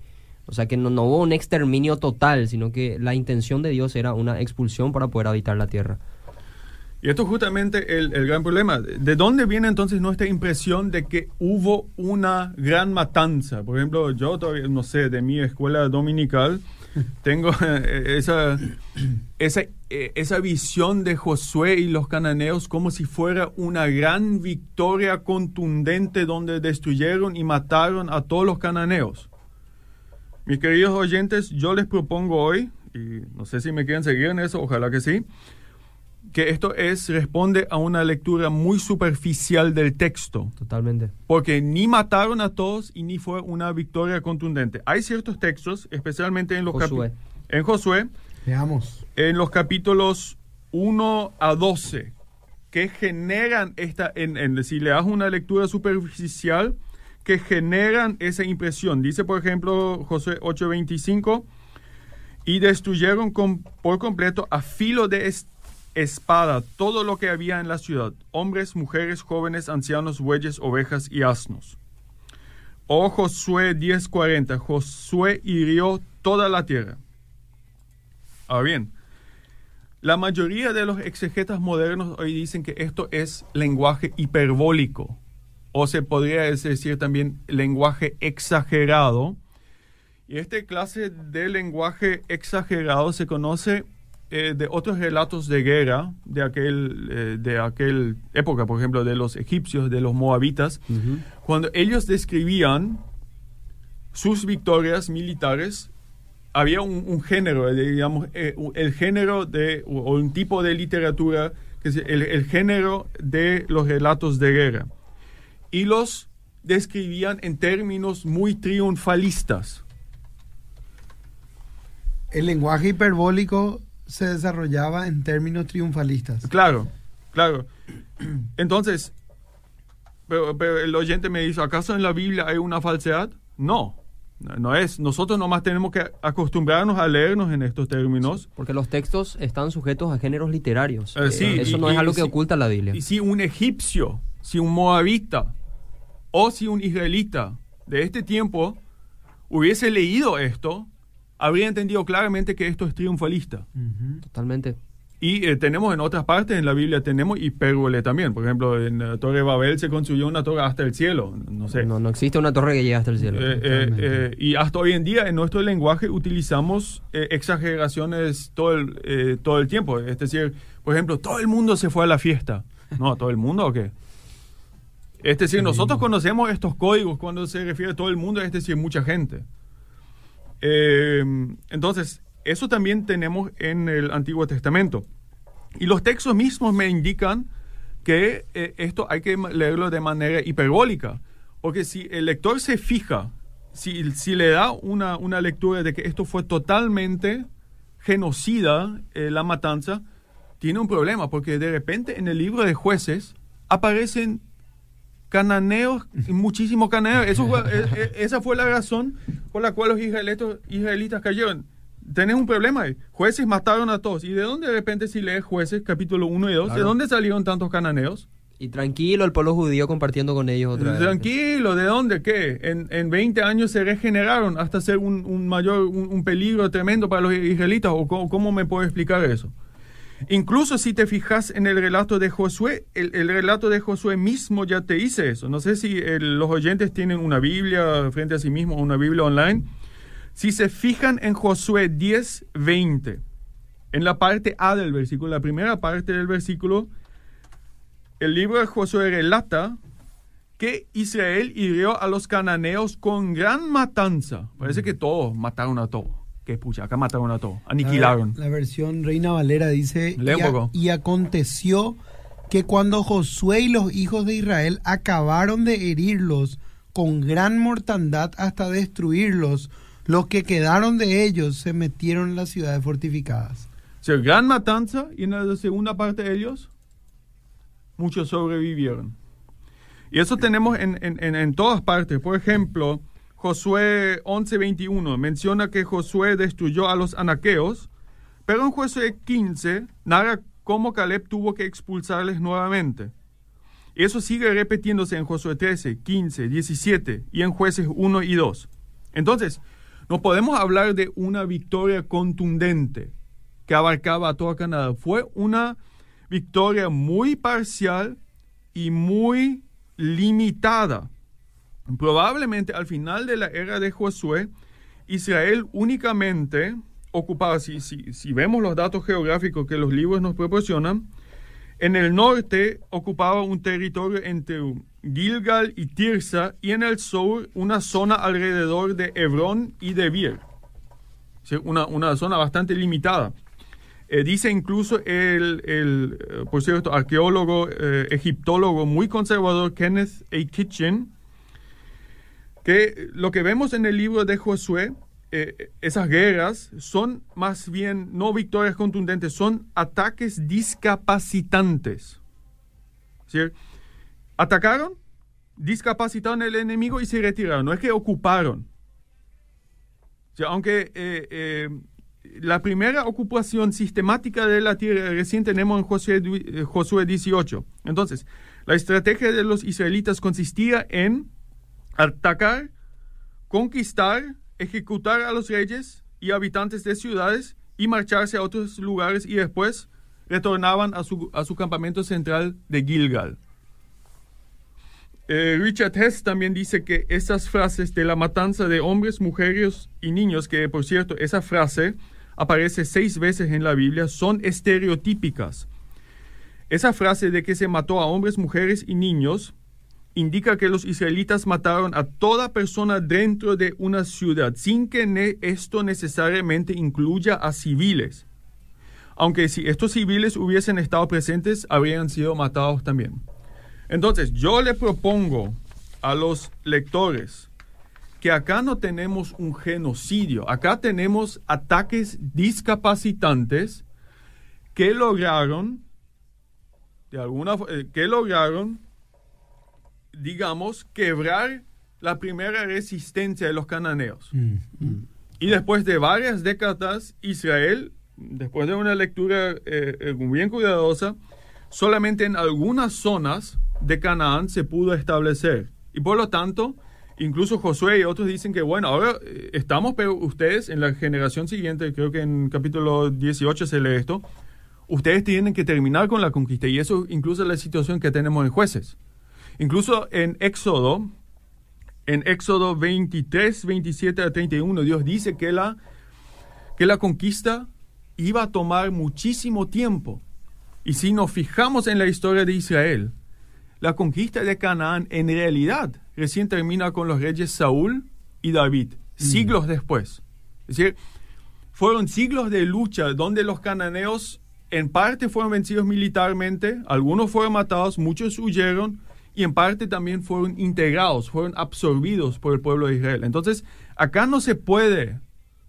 O sea que no, no hubo un exterminio total, sino que la intención de Dios era una expulsión para poder habitar la tierra. Y esto es justamente el, el gran problema. ¿De dónde viene entonces nuestra impresión de que hubo una gran matanza? Por ejemplo, yo todavía, no sé, de mi escuela dominical, tengo eh, esa, esa, eh, esa visión de Josué y los cananeos como si fuera una gran victoria contundente donde destruyeron y mataron a todos los cananeos. Mis queridos oyentes, yo les propongo hoy, y no sé si me quieren seguir en eso, ojalá que sí, que esto es responde a una lectura muy superficial del texto, Totalmente. porque ni mataron a todos y ni fue una victoria contundente. Hay ciertos textos, especialmente en los Josué. en Josué, Veamos. en los capítulos 1 a 12, que generan esta, en, en- si le das una lectura superficial, que generan esa impresión. Dice, por ejemplo, Josué 8:25, y destruyeron con- por completo a filo de es- espada todo lo que había en la ciudad, hombres, mujeres, jóvenes, ancianos, bueyes, ovejas y asnos. O Josué 10:40, Josué hirió toda la tierra. Ahora bien, la mayoría de los exegetas modernos hoy dicen que esto es lenguaje hiperbólico, o se podría decir también lenguaje exagerado. Y esta clase de lenguaje exagerado se conoce eh, de otros relatos de guerra de aquel, eh, de aquel época, por ejemplo, de los egipcios, de los moabitas, cuando ellos describían sus victorias militares había un, un género, eh, digamos, eh, el género de, o, o un tipo de literatura, que es el, el género de los relatos de guerra. Y los describían en términos muy triunfalistas. El lenguaje hiperbólico se desarrollaba en términos triunfalistas. Claro, claro. Entonces, pero, pero el oyente me dice, ¿acaso en la Biblia hay una falsedad? No, no es. Nosotros nomás tenemos que acostumbrarnos a leernos en estos términos. Porque los textos están sujetos a géneros literarios. Eh, sí, Eso y- no es y algo que si- oculta la Biblia. Y si un egipcio, si un moabita o si un israelita de este tiempo hubiese leído esto, habría entendido claramente que esto es triunfalista. Totalmente. Y eh, tenemos en otras partes en la Biblia, tenemos hipérbole también. Por ejemplo, en la Torre de Babel se construyó una torre hasta el cielo. No sé. No, no existe una torre que llegue hasta el cielo. Eh, eh, eh, y hasta hoy en día en nuestro lenguaje utilizamos eh, exageraciones todo el, eh, todo el tiempo. Es decir, por ejemplo, todo el mundo se fue a la fiesta. No, ¿todo el mundo o qué? Es decir, nosotros conocemos estos códigos cuando se refiere a todo el mundo, es decir, mucha gente. Eh, entonces, eso también tenemos en el Antiguo Testamento. Y los textos mismos me indican que eh, esto hay que leerlo de manera hiperbólica. Porque si el lector se fija, si, si le da una, una lectura de que esto fue totalmente genocida, eh, la matanza, tiene un problema, porque de repente en el libro de jueces aparecen cananeos, muchísimos cananeos. Eso fue- e- e- esa fue la razón por la cual los israelitos, israelitas cayeron. Tenés un problema ahí. Jueces mataron a todos. ¿Y de dónde de repente si lees jueces, capítulo 1 y 2, de dónde salieron tantos cananeos? Y tranquilo, el pueblo judío compartiendo con ellos otra vez. Tranquilo, ¿de dónde? ¿Qué? En, en 20 años se regeneraron hasta ser un, un mayor, un, un peligro tremendo para los israelitas. ¿O cómo, cómo me puedo explicar eso? Incluso si te fijas en el relato de Josué, el, el relato de Josué mismo ya te dice eso. No sé si el- los oyentes tienen una Biblia frente a sí mismos o una Biblia online. Si se fijan en Josué 10, 20, en la parte A del versículo, la primera parte del versículo, el libro de Josué relata que Israel hirió a los cananeos con gran matanza. Parece que todos mataron a todos. Que pucha, acá mataron a todos, aniquilaron. La, la versión Reina Valera dice, un y, a- poco. y aconteció que cuando Josué y los hijos de Israel acabaron de herirlos con gran mortandad hasta destruirlos, los que quedaron de ellos se metieron en las ciudades fortificadas. O sea, gran matanza y en la segunda parte de ellos, muchos sobrevivieron. Y eso tenemos en, en- en- en todas partes. Por ejemplo, Josué 11:21 menciona que Josué destruyó a los anaqueos, pero en Josué 15 narra cómo Caleb tuvo que expulsarles nuevamente. Eso sigue repitiéndose en Josué 13, 15, 17 y en jueces 1 y 2. Entonces, no podemos hablar de una victoria contundente que abarcaba a toda Canadá. Fue una victoria muy parcial y muy limitada. Probablemente al final de la era de Josué, Israel únicamente ocupaba, si, si, si vemos los datos geográficos que los libros nos proporcionan, en el norte ocupaba un territorio entre Gilgal y Tirsa y en el sur una zona alrededor de Hebrón y de Bir. Una, una zona bastante limitada. Eh, dice incluso el, el, eh, por cierto, arqueólogo, eh, egiptólogo muy conservador Kenneth A. Kitchen, que lo que vemos en el libro de Josué, eh, esas guerras son más bien no victorias contundentes, son ataques discapacitantes. ¿Sí? Atacaron, discapacitaron al enemigo y se retiraron. No es que ocuparon. Aunque eh, eh, la primera ocupación sistemática de la tierra recién tenemos en Josué, Josué 18. Entonces, la estrategia de los israelitas consistía en atacar, conquistar, ejecutar a los reyes y habitantes de ciudades y marcharse a otros lugares y después retornaban a su, a su campamento central de Gilgal. Eh, Richard Hess también dice que esas frases de la matanza de hombres, mujeres y niños, que por cierto, esa frase aparece seis veces en la Biblia, son estereotípicas. Esa frase de que se mató a hombres, mujeres y niños indica que los israelitas mataron a toda persona dentro de una ciudad, sin que esto necesariamente incluya a civiles. Aunque si estos civiles hubiesen estado presentes, habrían sido matados también. Entonces, yo le propongo a los lectores que acá no tenemos un genocidio, acá tenemos ataques discapacitantes que lograron, eh, que lograron, digamos, quebrar la primera resistencia de los cananeos. Y después de varias décadas, Israel, después de una lectura eh, eh, bien cuidadosa, solamente en algunas zonas de Canaán se pudo establecer. Y por lo tanto, incluso Josué y otros dicen que, bueno, ahora eh, estamos, pero ustedes en la generación siguiente, creo que en capítulo 18 se lee esto, ustedes tienen que terminar con la conquista. Y eso incluso es la situación que tenemos en jueces. Incluso en Éxodo, en Éxodo 23, 27 a 31, Dios dice que la, que la conquista iba a tomar muchísimo tiempo. Y si nos fijamos en la historia de Israel, la conquista de Canaán en realidad recién termina con los reyes Saúl y David, siglos después. Es decir, fueron siglos de lucha donde los cananeos en parte fueron vencidos militarmente, algunos fueron matados, muchos huyeron y en parte también fueron integrados, fueron absorbidos por el pueblo de Israel. Entonces, acá no se puede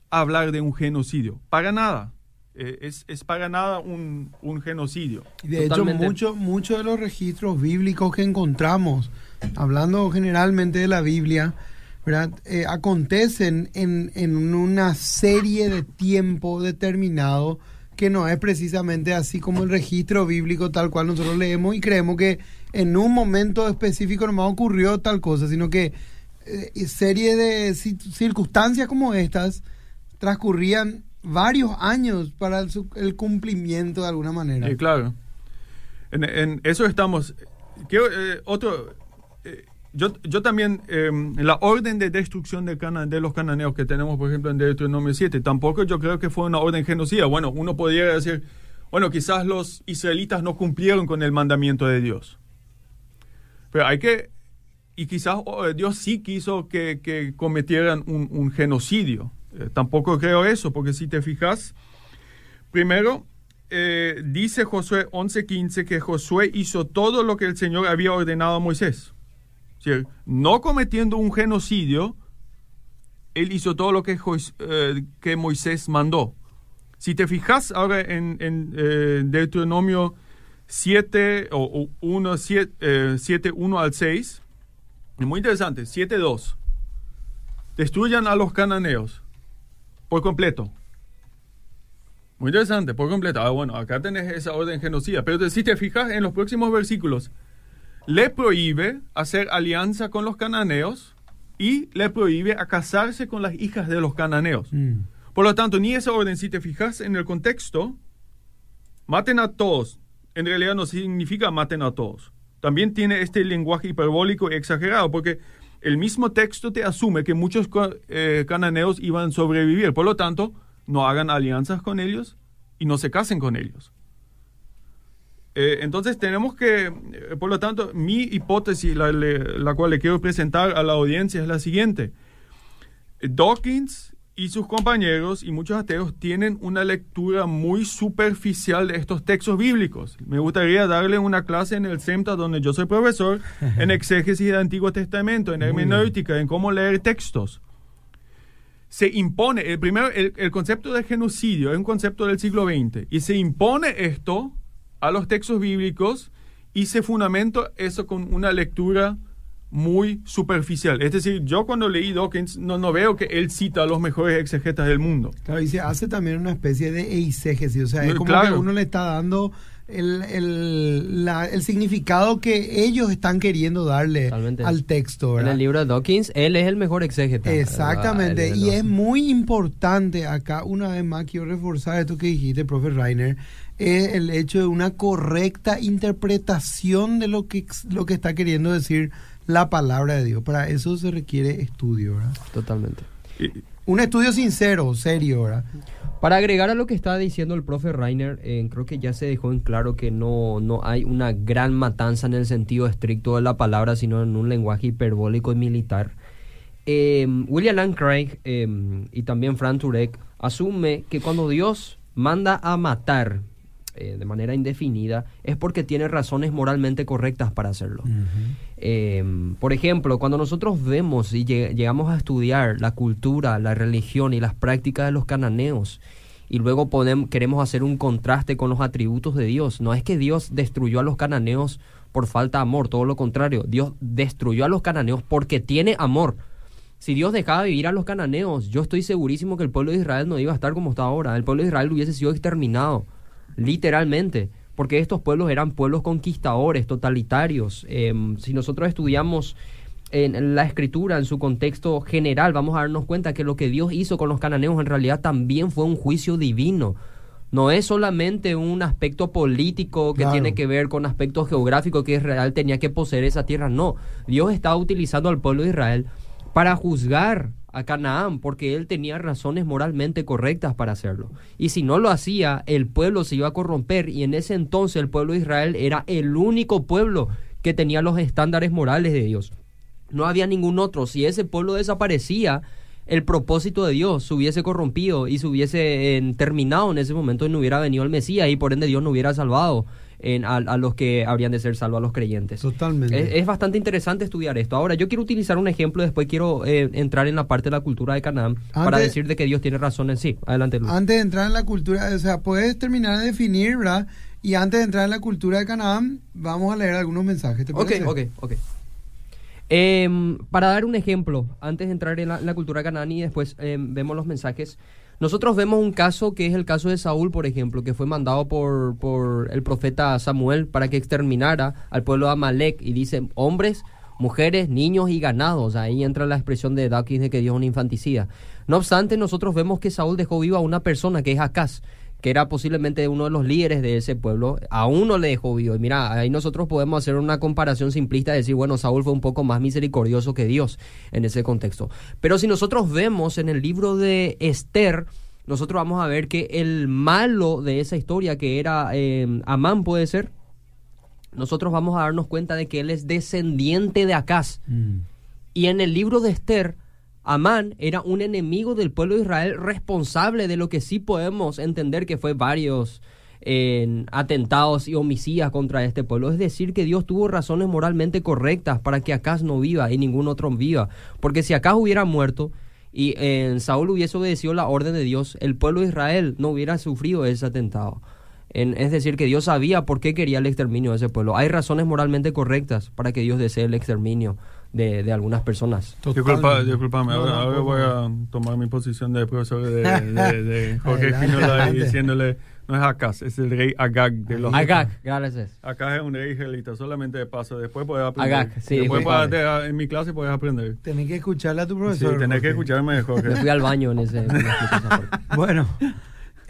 hablar de un genocidio, para nada. Eh, es, es, para nada un, un genocidio. De Totalmente. hecho, muchos mucho de los registros bíblicos que encontramos, hablando generalmente de la Biblia, ¿verdad? Eh, acontecen en, en una serie de tiempo determinado que no es precisamente así como el registro bíblico tal cual nosotros leemos y creemos que en un momento específico nomás ocurrió tal cosa, sino que eh, serie de circunstancias como estas transcurrían varios años para el, el cumplimiento de alguna manera. Claro. En, en eso estamos. Eh, otro, eh, yo, yo también, eh, la orden de destrucción de, cana, de los cananeos que tenemos, por ejemplo, en Deuteronomio 7, tampoco yo creo que fue una orden genocida. Bueno, uno podría decir, bueno, quizás los israelitas no cumplieron con el mandamiento de Dios. Pero hay que, y quizás oh, Dios sí quiso que, cometieran un, genocidio. Eh, tampoco creo eso, porque si te fijas, primero eh, dice Josué 11:15 que Josué hizo todo lo que el Señor había ordenado a Moisés. no cometiendo un genocidio, él hizo todo lo que, eh, Moisés mandó. Si te fijas ahora en, en eh, Deuteronomio 7 o, 1, 7, 7, 1 al 6, es muy interesante, 7.2. Destruyan a los cananeos por completo. Muy interesante, por completo. Ah, bueno, acá tenés esa orden genocida. Pero si te fijas en los próximos versículos, le prohíbe hacer alianza con los cananeos y le prohíbe a casarse con las hijas de los cananeos. Mm. Por lo tanto, ni esa orden, si te fijas en el contexto, maten a todos. En realidad no significa maten a todos. También tiene este lenguaje hiperbólico y exagerado, porque el mismo texto te asume que muchos eh, cananeos iban a sobrevivir. Por lo tanto, no hagan alianzas con ellos y no se casen con ellos. Eh, entonces tenemos que, eh, por lo tanto, mi hipótesis, la, la, cual le quiero presentar a la audiencia es la siguiente. Dawkins y sus compañeros y muchos ateos tienen una lectura muy superficial de estos textos bíblicos. Me gustaría darle una clase en el CEMTA donde yo soy profesor en exégesis del Antiguo Testamento, en hermenéutica, en cómo leer textos. Se impone, el primero, el, el concepto de genocidio es un concepto del siglo XX y se impone esto a los textos bíblicos y se fundamenta eso con una lectura muy superficial. Es decir, yo cuando leí Dawkins no, no veo que él cita a los mejores exegetas del mundo. Claro, y se hace también una especie de eisegesis, o sea, es como que uno le está dando el, el, la, el, significado que ellos están queriendo darle al texto. En el libro de Dawkins, él es el mejor exégeta. Exactamente, y es muy importante acá, una vez más quiero reforzar esto que dijiste, profe Rainer, es el hecho de una correcta interpretación de lo que, lo que está queriendo decir la palabra de Dios. Para eso se requiere estudio, ¿verdad? Totalmente. Un estudio sincero, serio, ¿verdad? Para agregar a lo que está diciendo el profe Rainer, eh, creo que ya se dejó en claro que no, no hay una gran matanza en el sentido estricto de la palabra, sino en un lenguaje hiperbólico y militar. Eh, William Lane Craig eh, y también Frank Turek asume que cuando Dios manda a matar eh, de manera indefinida, es porque tiene razones moralmente correctas para hacerlo. Eh, por ejemplo, cuando nosotros vemos y llegamos a estudiar la cultura, la religión y las prácticas de los cananeos, y luego podemos, queremos hacer un contraste con los atributos de Dios, no es que Dios destruyó a los cananeos por falta de amor, todo lo contrario, Dios destruyó a los cananeos porque tiene amor. Si Dios dejaba vivir a los cananeos, yo estoy segurísimo que el pueblo de Israel no iba a estar como está ahora, el pueblo de Israel hubiese sido exterminado literalmente, porque estos pueblos eran pueblos conquistadores, totalitarios. Em, si nosotros estudiamos en la escritura, en su contexto general, vamos a darnos cuenta que lo que Dios hizo con los cananeos en realidad también fue un juicio divino. No es solamente un aspecto político que tiene que ver con aspectos geográficos que Israel tenía que poseer esa tierra. No, Dios estaba utilizando al pueblo de Israel para juzgar a Canaán porque él tenía razones moralmente correctas para hacerlo. Y si no lo hacía, el pueblo se iba a corromper y en ese entonces el pueblo de Israel era el único pueblo que tenía los estándares morales de Dios. No había ningún otro. Si ese pueblo desaparecía, el propósito de Dios se hubiese corrompido y se hubiese terminado en ese momento y no hubiera venido el Mesías y por ende Dios no hubiera salvado en, a, a los que habrían de ser salvos, a los creyentes. Totalmente. Es, es bastante interesante estudiar esto. Ahora, yo quiero utilizar un ejemplo, después quiero eh, entrar en la parte de la cultura de Canaán para decir de que Dios tiene razón en sí. Adelante, Luis. Antes de entrar en la cultura, o sea, puedes terminar de definir, ¿verdad? Y antes de entrar en la cultura de Canaán, vamos a leer algunos mensajes. ¿te Ok, parece? ok, ok. Em, para dar un ejemplo, antes de entrar en la, en la cultura cananí y después em, vemos los mensajes, nosotros vemos un caso que es el caso de Saúl, por ejemplo, que fue mandado por, por el profeta Samuel para que exterminara al pueblo de Amalek y dice hombres, mujeres, niños y ganados. Ahí entra la expresión de Dawkins de que Dios es un infanticida. No obstante, nosotros vemos que Saúl dejó viva a una persona que es Acaz que era posiblemente uno de los líderes de ese pueblo, a uno le dejó vivo. Y mira, ahí nosotros podemos hacer una comparación simplista y decir, bueno, Saúl fue un poco más misericordioso que Dios en ese contexto. Pero si nosotros vemos en el libro de Esther, nosotros vamos a ver que el malo de esa historia, que era eh, Amán, puede ser, nosotros vamos a darnos cuenta de que él es descendiente de Acaz. Mm. Y en el libro de Esther, Amán era un enemigo del pueblo de Israel responsable de lo que sí podemos entender que fue varios atentados y homicidas contra este pueblo. Es decir, que Dios tuvo razones moralmente correctas para que Acaz no viva y ningún otro viva. Porque si Acaz hubiera muerto y eh, Saúl hubiese obedecido la orden de Dios, el pueblo de Israel no hubiera sufrido ese atentado. En- es decir, que Dios sabía por qué quería el exterminio de ese pueblo. Hay razones moralmente correctas para que Dios desee el exterminio de, de algunas personas. Disculpa, disculpame, No, ahora, no, ahora por voy a tomar mi posición de profesor de, de- de Jorge Espinola y diciéndole, no es Acaz, es el rey Agag de los... Agag, gracias. Acá es un rey israelita, solamente de paso, después puedes aprender. Agag, sí, después puedes- en mi clase puedes aprender. Tenés que escucharle a tu Sí, profesor. tenés que escucharme, Jorge. Me fui al baño en ese. en parte. Bueno,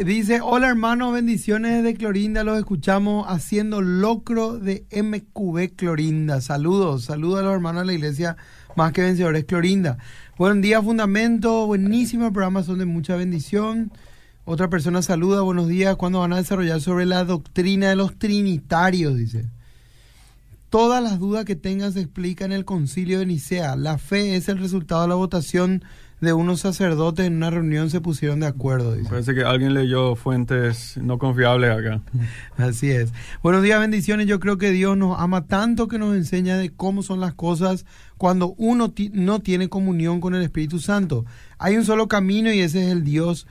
dice, hola hermanos, bendiciones de Clorinda, los escuchamos haciendo locro de MQB Clorinda. Saludos, saludos a los hermanos de la iglesia más que vencedores Clorinda. Buen día, Fundamento, buenísimo programa, son de mucha bendición. Otra persona saluda, buenos días, ¿cuándo van a desarrollar sobre la doctrina de los trinitarios? Dice. Todas las dudas que tengan se explican en el concilio de Nicea. La fe es el resultado de la votación de unos sacerdotes en una reunión se pusieron de acuerdo. Dice. Parece que alguien leyó fuentes no confiables acá. Así es. Buenos días, bendiciones. Yo creo que Dios nos ama tanto que nos enseña de cómo son las cosas cuando uno no tiene comunión con el Espíritu Santo. Hay un solo camino y ese es el Dios.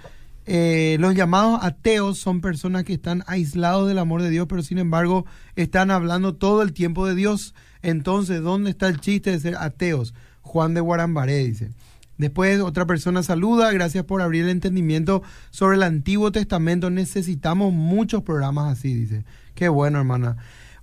Eh, los llamados ateos son personas que están aislados del amor de Dios, pero sin embargo están hablando todo el tiempo de Dios. Entonces, ¿dónde está el chiste de ser ateos? Juan de Guarambaré dice. Después otra persona saluda, gracias por abrir el entendimiento sobre el Antiguo Testamento. Necesitamos muchos programas así, dice. Qué bueno, hermana.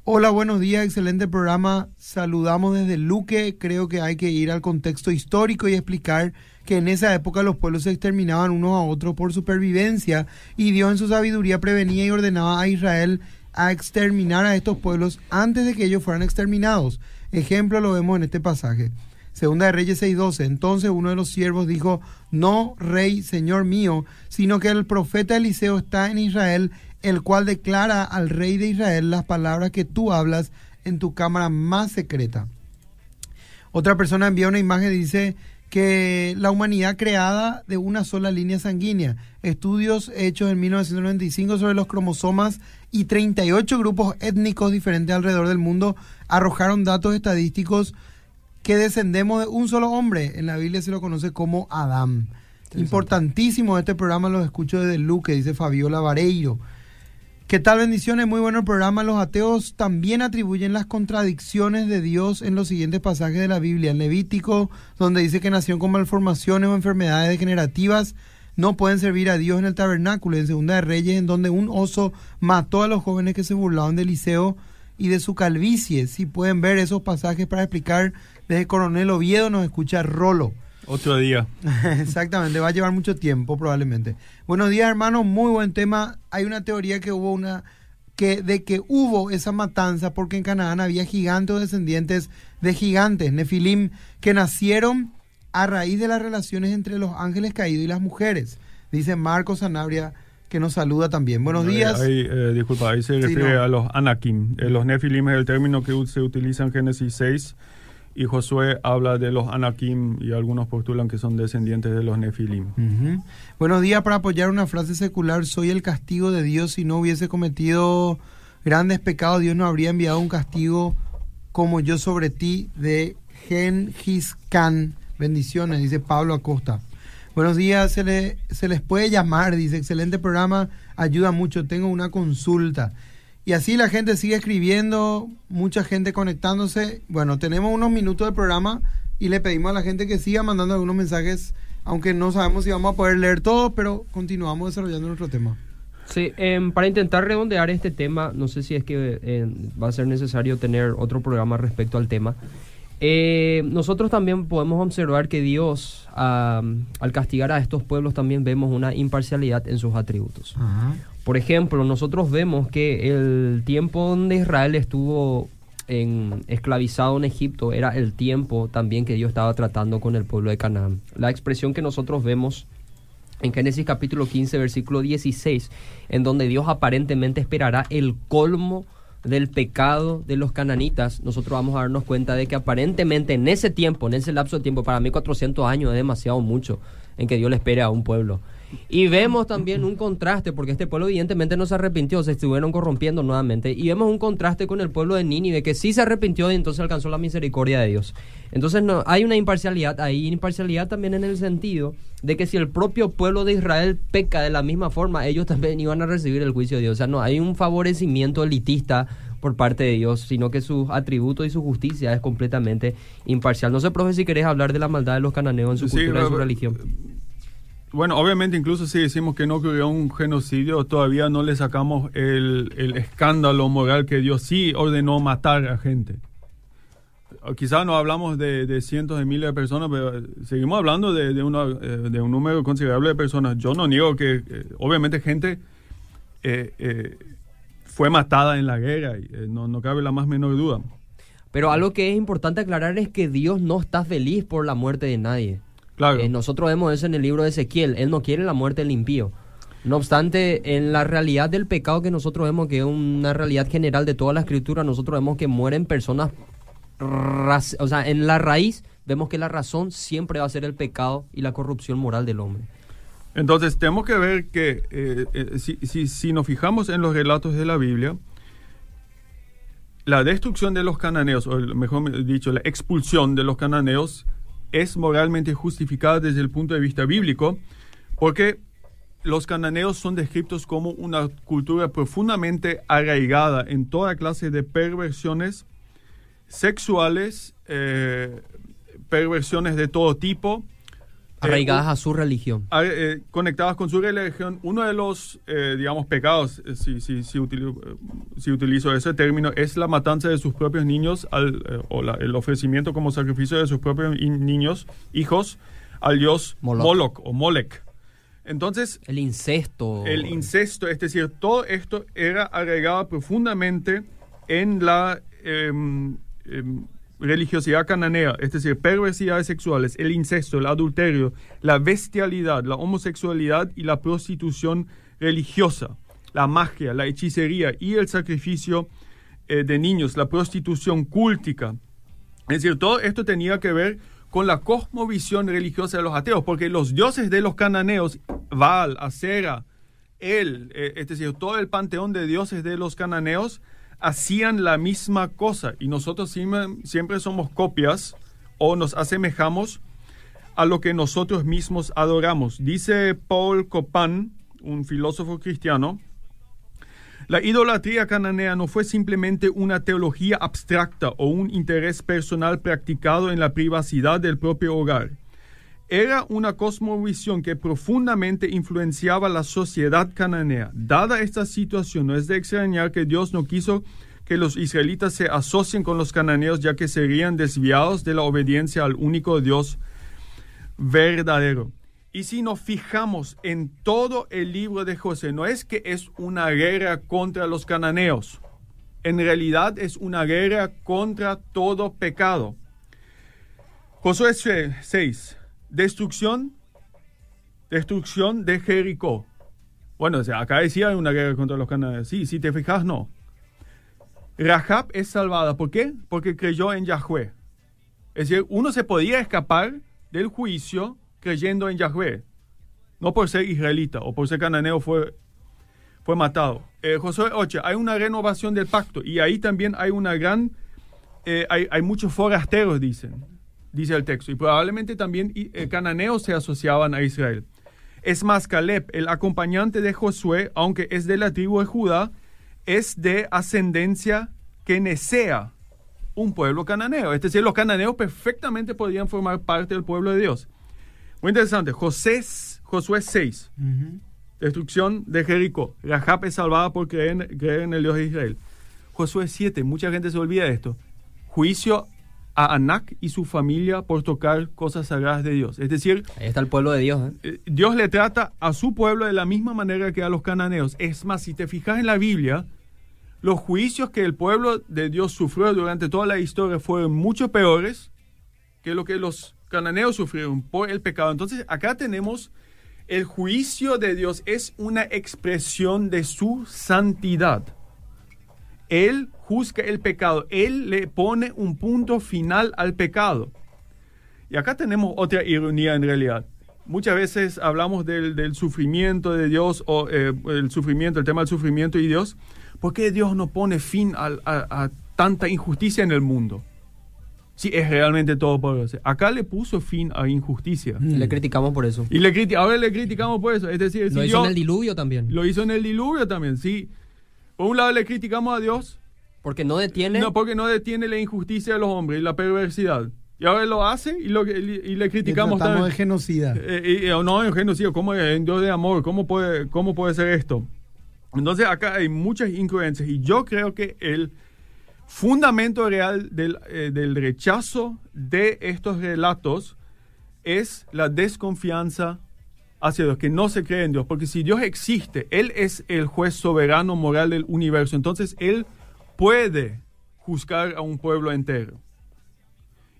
Hola, buenos días, excelente programa. Saludamos desde Luque. Creo que hay que ir al contexto histórico y explicar que en esa época los pueblos se exterminaban unos a otros por supervivencia y Dios en su sabiduría prevenía y ordenaba a Israel a exterminar a estos pueblos antes de que ellos fueran exterminados. Ejemplo lo vemos en este pasaje. Segunda de Reyes 6:12. Entonces uno de los siervos dijo, no, rey, señor mío, sino que el profeta Eliseo está en Israel, el cual declara al rey de Israel las palabras que tú hablas en tu cámara más secreta. Otra persona envía una imagen y dice que la humanidad creada de una sola línea sanguínea. Estudios hechos en 1995 sobre los cromosomas y 38 grupos étnicos diferentes alrededor del mundo arrojaron datos estadísticos que descendemos de un solo hombre. En la Biblia se lo conoce como Adán. Importantísimo este programa, los escucho desde Luque, dice Fabiola Vareiro. ¿Qué tal bendiciones? Muy bueno el programa. Los ateos también atribuyen las contradicciones de Dios en los siguientes pasajes de la Biblia. En Levítico, donde dice que nacieron con malformaciones o enfermedades degenerativas, no pueden servir a Dios en el tabernáculo. En Segunda de Reyes, en donde un oso mató a los jóvenes que se burlaban de Eliseo y de su calvicie. Si pueden ver esos pasajes para explicar, desde Coronel Oviedo nos escucha Rolo. Otro día. Exactamente, va a llevar mucho tiempo probablemente. Buenos días, hermanos, muy buen tema. Hay una teoría que hubo una que de que hubo esa matanza porque en Canaán había gigantes o descendientes de gigantes, nefilim, que nacieron a raíz de las relaciones entre los ángeles caídos y las mujeres. Dice Marcos Sanabria que nos saluda también. Buenos Ahí- días. Ahí, eh, disculpa, ahí se Sí, refiere no. a los anakim. Eh, los nefilim es el término que se utiliza en Génesis 6 y Josué habla de los anakim y algunos postulan que son descendientes de los nefilim. Buenos días para apoyar una frase secular. Soy el castigo de Dios si no hubiese cometido grandes pecados, Dios no habría enviado un castigo como yo sobre ti de Gengis Khan. Bendiciones, dice Pablo Acosta. Buenos días, se, le, se les puede llamar, dice, excelente programa, ayuda mucho, tengo una consulta. Y así la gente sigue escribiendo, mucha gente conectándose. Bueno, tenemos unos minutos del programa y le pedimos a la gente que siga mandando algunos mensajes, aunque no sabemos si vamos a poder leer todo, pero continuamos desarrollando nuestro tema. Sí, em, para intentar redondear este tema, no sé si es que eh, va a ser necesario tener otro programa respecto al tema. Eh, nosotros también podemos observar que Dios, al castigar a estos pueblos, también vemos una imparcialidad en sus atributos. Por ejemplo, nosotros vemos que el tiempo donde Israel estuvo en, esclavizado en Egipto era el tiempo también que Dios estaba tratando con el pueblo de Canaán. La expresión que nosotros vemos en Génesis capítulo 15, versículo 16, en donde Dios aparentemente esperará el colmo del pecado de los cananitas, nosotros vamos a darnos cuenta de que aparentemente en ese tiempo, en ese lapso de tiempo, para mí 400 años es demasiado mucho en que Dios le espere a un pueblo. Y vemos también un contraste, porque este pueblo evidentemente no se arrepintió, se estuvieron corrompiendo nuevamente. Y vemos un contraste con el pueblo de Nínive, que sí se arrepintió y entonces alcanzó la misericordia de Dios. Entonces no, hay una imparcialidad, hay imparcialidad también en el sentido de que si el propio pueblo de Israel peca de la misma forma, ellos también iban a recibir el juicio de Dios. O sea, no hay un favorecimiento elitista por parte de Dios, sino que sus atributos y su justicia es completamente imparcial. No sé, profe, si querés hablar de la maldad de los cananeos en su cultura y su religión. Bueno, obviamente incluso si decimos que no ocurrió un genocidio, todavía no le sacamos el, escándalo moral que Dios sí ordenó matar a gente. Quizás no hablamos de, cientos de miles de personas, pero seguimos hablando de, de, eh, de, un número considerable de personas. Yo no niego que, eh, obviamente, gente eh, fue matada en la guerra, y, no, no cabe la más menor duda. Pero algo que es importante aclarar es que Dios no está feliz por la muerte de nadie. Eh, nosotros vemos eso en el libro de Ezequiel. Él no quiere la muerte del impío. No obstante, en la realidad del pecado que nosotros vemos, que es una realidad general de toda la escritura, nosotros vemos que mueren personas, o sea, en la raíz vemos que la razón siempre va a ser el pecado y la corrupción moral del hombre. Entonces, tenemos que ver que eh, eh, si, si, si, nos fijamos en los relatos de la Biblia, la destrucción de los cananeos, o mejor dicho, la expulsión de los cananeos, es moralmente justificada desde el punto de vista bíblico, porque los cananeos son descritos como una cultura profundamente arraigada en toda clase de perversiones sexuales, eh, perversiones de todo tipo, Arraigadas a su religión. Eh, conectadas con su religión. Uno de los, eh, digamos, pecados, eh, si, si, si, utilizo, ese término, es la matanza de sus propios niños al, o el ofrecimiento como sacrificio de sus propios niños, hijos, al dios Moloch, o Molech. Entonces... El incesto. El incesto, es decir, todo esto era arraigado profundamente en la... Religiosidad cananea, es decir, perversidades sexuales, el incesto, el adulterio, la bestialidad, la homosexualidad y la prostitución religiosa, la magia, la hechicería y el sacrificio eh, de niños, la prostitución cúltica. Es decir, todo esto tenía que ver con la cosmovisión religiosa de los ateos, porque los dioses de los cananeos, Baal, Acera, él, eh, es decir, todo el panteón de dioses de los cananeos, hacían la misma cosa y nosotros siempre, somos copias o nos asemejamos a lo que nosotros mismos adoramos. Dice Paul Copan, un filósofo cristiano, la idolatría cananea no fue simplemente una teología abstracta o un interés personal practicado en la privacidad del propio hogar. Era una cosmovisión que profundamente influenciaba la sociedad cananea. Dada esta situación, no es de extrañar que Dios no quiso que los israelitas se asocien con los cananeos, ya que serían desviados de la obediencia al único Dios verdadero. Y si nos fijamos en todo el libro de José, no es que es una guerra contra los cananeos, en realidad es una guerra contra todo pecado. Josué 6, Destrucción, destrucción de Jericó. Bueno, acá decía una guerra contra los cananeos. Sí, si te fijas, no. Rahab es salvada. ¿Por qué? Porque creyó en Yahweh. Es decir, uno se podía escapar del juicio creyendo en Yahweh. No por ser israelita o por ser cananeo fue, fue matado. Eh, Josué 8, hay una renovación del pacto y ahí también hay una gran, eh, hay, hay, muchos forasteros, dicen, dice el texto, y probablemente también eh, cananeos se asociaban a Israel. Es más, Caleb, el acompañante de Josué, aunque es de la tribu de Judá, es de ascendencia kenesea, un pueblo cananeo. Es decir, los cananeos perfectamente podrían formar parte del pueblo de Dios. Muy interesante. José, Josué 6. Destrucción de Jericó. Rahab es salvada por creer en, creer en el Dios de Israel. Josué 7. Mucha gente se olvida de esto. Juicio a Anac y su familia por tocar cosas sagradas de Dios. Es decir, ahí está el pueblo de Dios. ¿eh? Dios le trata a su pueblo de la misma manera que a los cananeos. Es más, si te fijas en la Biblia, los juicios que el pueblo de Dios sufrió durante toda la historia fueron mucho peores que lo que los cananeos sufrieron por el pecado. Entonces, acá tenemos el juicio de Dios es una expresión de su santidad. Él juzga el pecado, Él le pone un punto final al pecado. Y acá tenemos otra ironía en realidad. Muchas veces hablamos del, del sufrimiento de Dios o eh, el sufrimiento, el tema del sufrimiento y Dios. ¿Por qué Dios no pone fin a, a, a tanta injusticia en el mundo? Si es realmente todo poderoso. Acá le puso fin a injusticia. Mm. Le criticamos por eso. Y le criti ahora le criticamos por eso. Es decir, lo si hizo en el diluvio también. Lo hizo en el diluvio también, sí. Por un lado le criticamos a Dios. Porque no detiene. No, porque no detiene la injusticia de los hombres y la perversidad. Y ahora lo hace y, lo, y, le criticamos también. de genocida. Eh, y, no, en genocida. ¿Cómo es? En Dios de amor. ¿Cómo puede, ¿Cómo puede ser esto? Entonces acá hay muchas incoherencias. Y yo creo que el fundamento real del, eh, del, rechazo de estos relatos es la desconfianza hacia Dios, que no se cree en Dios, porque si Dios existe, Él es el juez soberano moral del universo, entonces Él puede juzgar a un pueblo entero.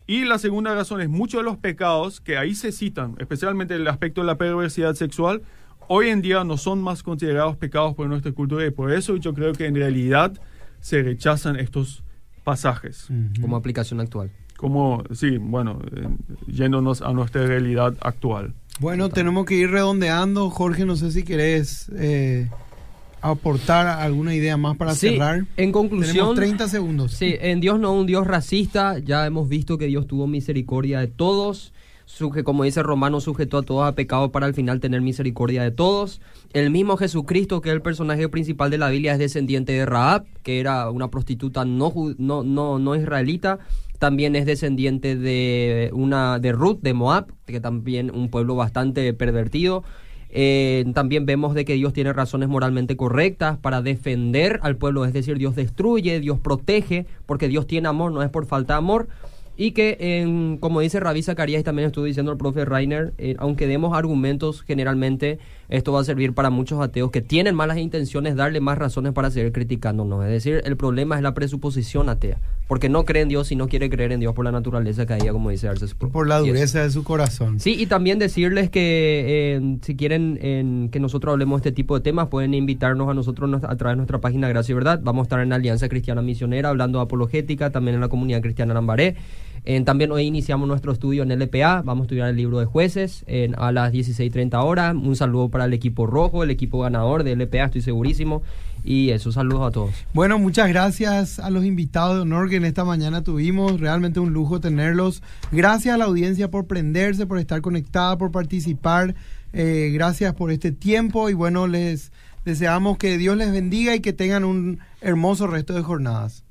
Y la segunda razón es muchos de los pecados que ahí se citan, especialmente el aspecto de la perversidad sexual, hoy en día no son más considerados pecados por nuestra cultura y por eso yo creo que en realidad se rechazan estos pasajes. Como aplicación actual. Como, sí, bueno, eh, yéndonos a nuestra realidad actual. Bueno, tenemos que ir redondeando. Jorge, no sé si querés eh, aportar alguna idea más para sí, cerrar. En conclusión. Tenemos 30 segundos. Sí, en Dios no un Dios racista. Ya hemos visto que Dios tuvo misericordia de todos. Suje, como dice Romano, sujetó a todos a pecado para al final tener misericordia de todos. El mismo Jesucristo, que es el personaje principal de la Biblia, es descendiente de Raab, que era una prostituta no, no, no, no israelita. También es descendiente de una de Ruth, de Moab, que también un pueblo bastante pervertido. Eh, también vemos de que Dios tiene razones moralmente correctas para defender al pueblo, es decir, Dios destruye, Dios protege, porque Dios tiene amor, no es por falta de amor. Y que, como dice Rabí Zacarías y también estuvo diciendo el profe Rainer, eh, aunque demos argumentos, generalmente esto va a servir para muchos ateos que tienen malas intenciones, darle más razones para seguir criticándonos. Es decir, el problema es la presuposición atea, porque no cree en Dios y no quiere creer en Dios por la naturaleza caída, como dice Arces Pro. Por la dureza de su corazón. Sí, y también decirles que eh, si quieren en, que nosotros hablemos de este tipo de temas, pueden invitarnos a nosotros a través de nuestra página Gracia y Verdad. Vamos a estar en la Alianza Cristiana Misionera hablando de apologética, también en la comunidad cristiana Lambaré. Eh, también hoy iniciamos nuestro estudio en LPA, vamos a estudiar el libro de jueces a las 16.30 horas. Un saludo para el equipo rojo, el equipo ganador de LPA, estoy segurísimo. Y eso, saludos a todos. Bueno, muchas gracias a los invitados de honor que en esta mañana tuvimos. Realmente un lujo tenerlos. Gracias a la audiencia por prenderse, por estar conectada, por participar. Eh, gracias por este tiempo y bueno, les deseamos que Dios les bendiga y que tengan un hermoso resto de jornadas.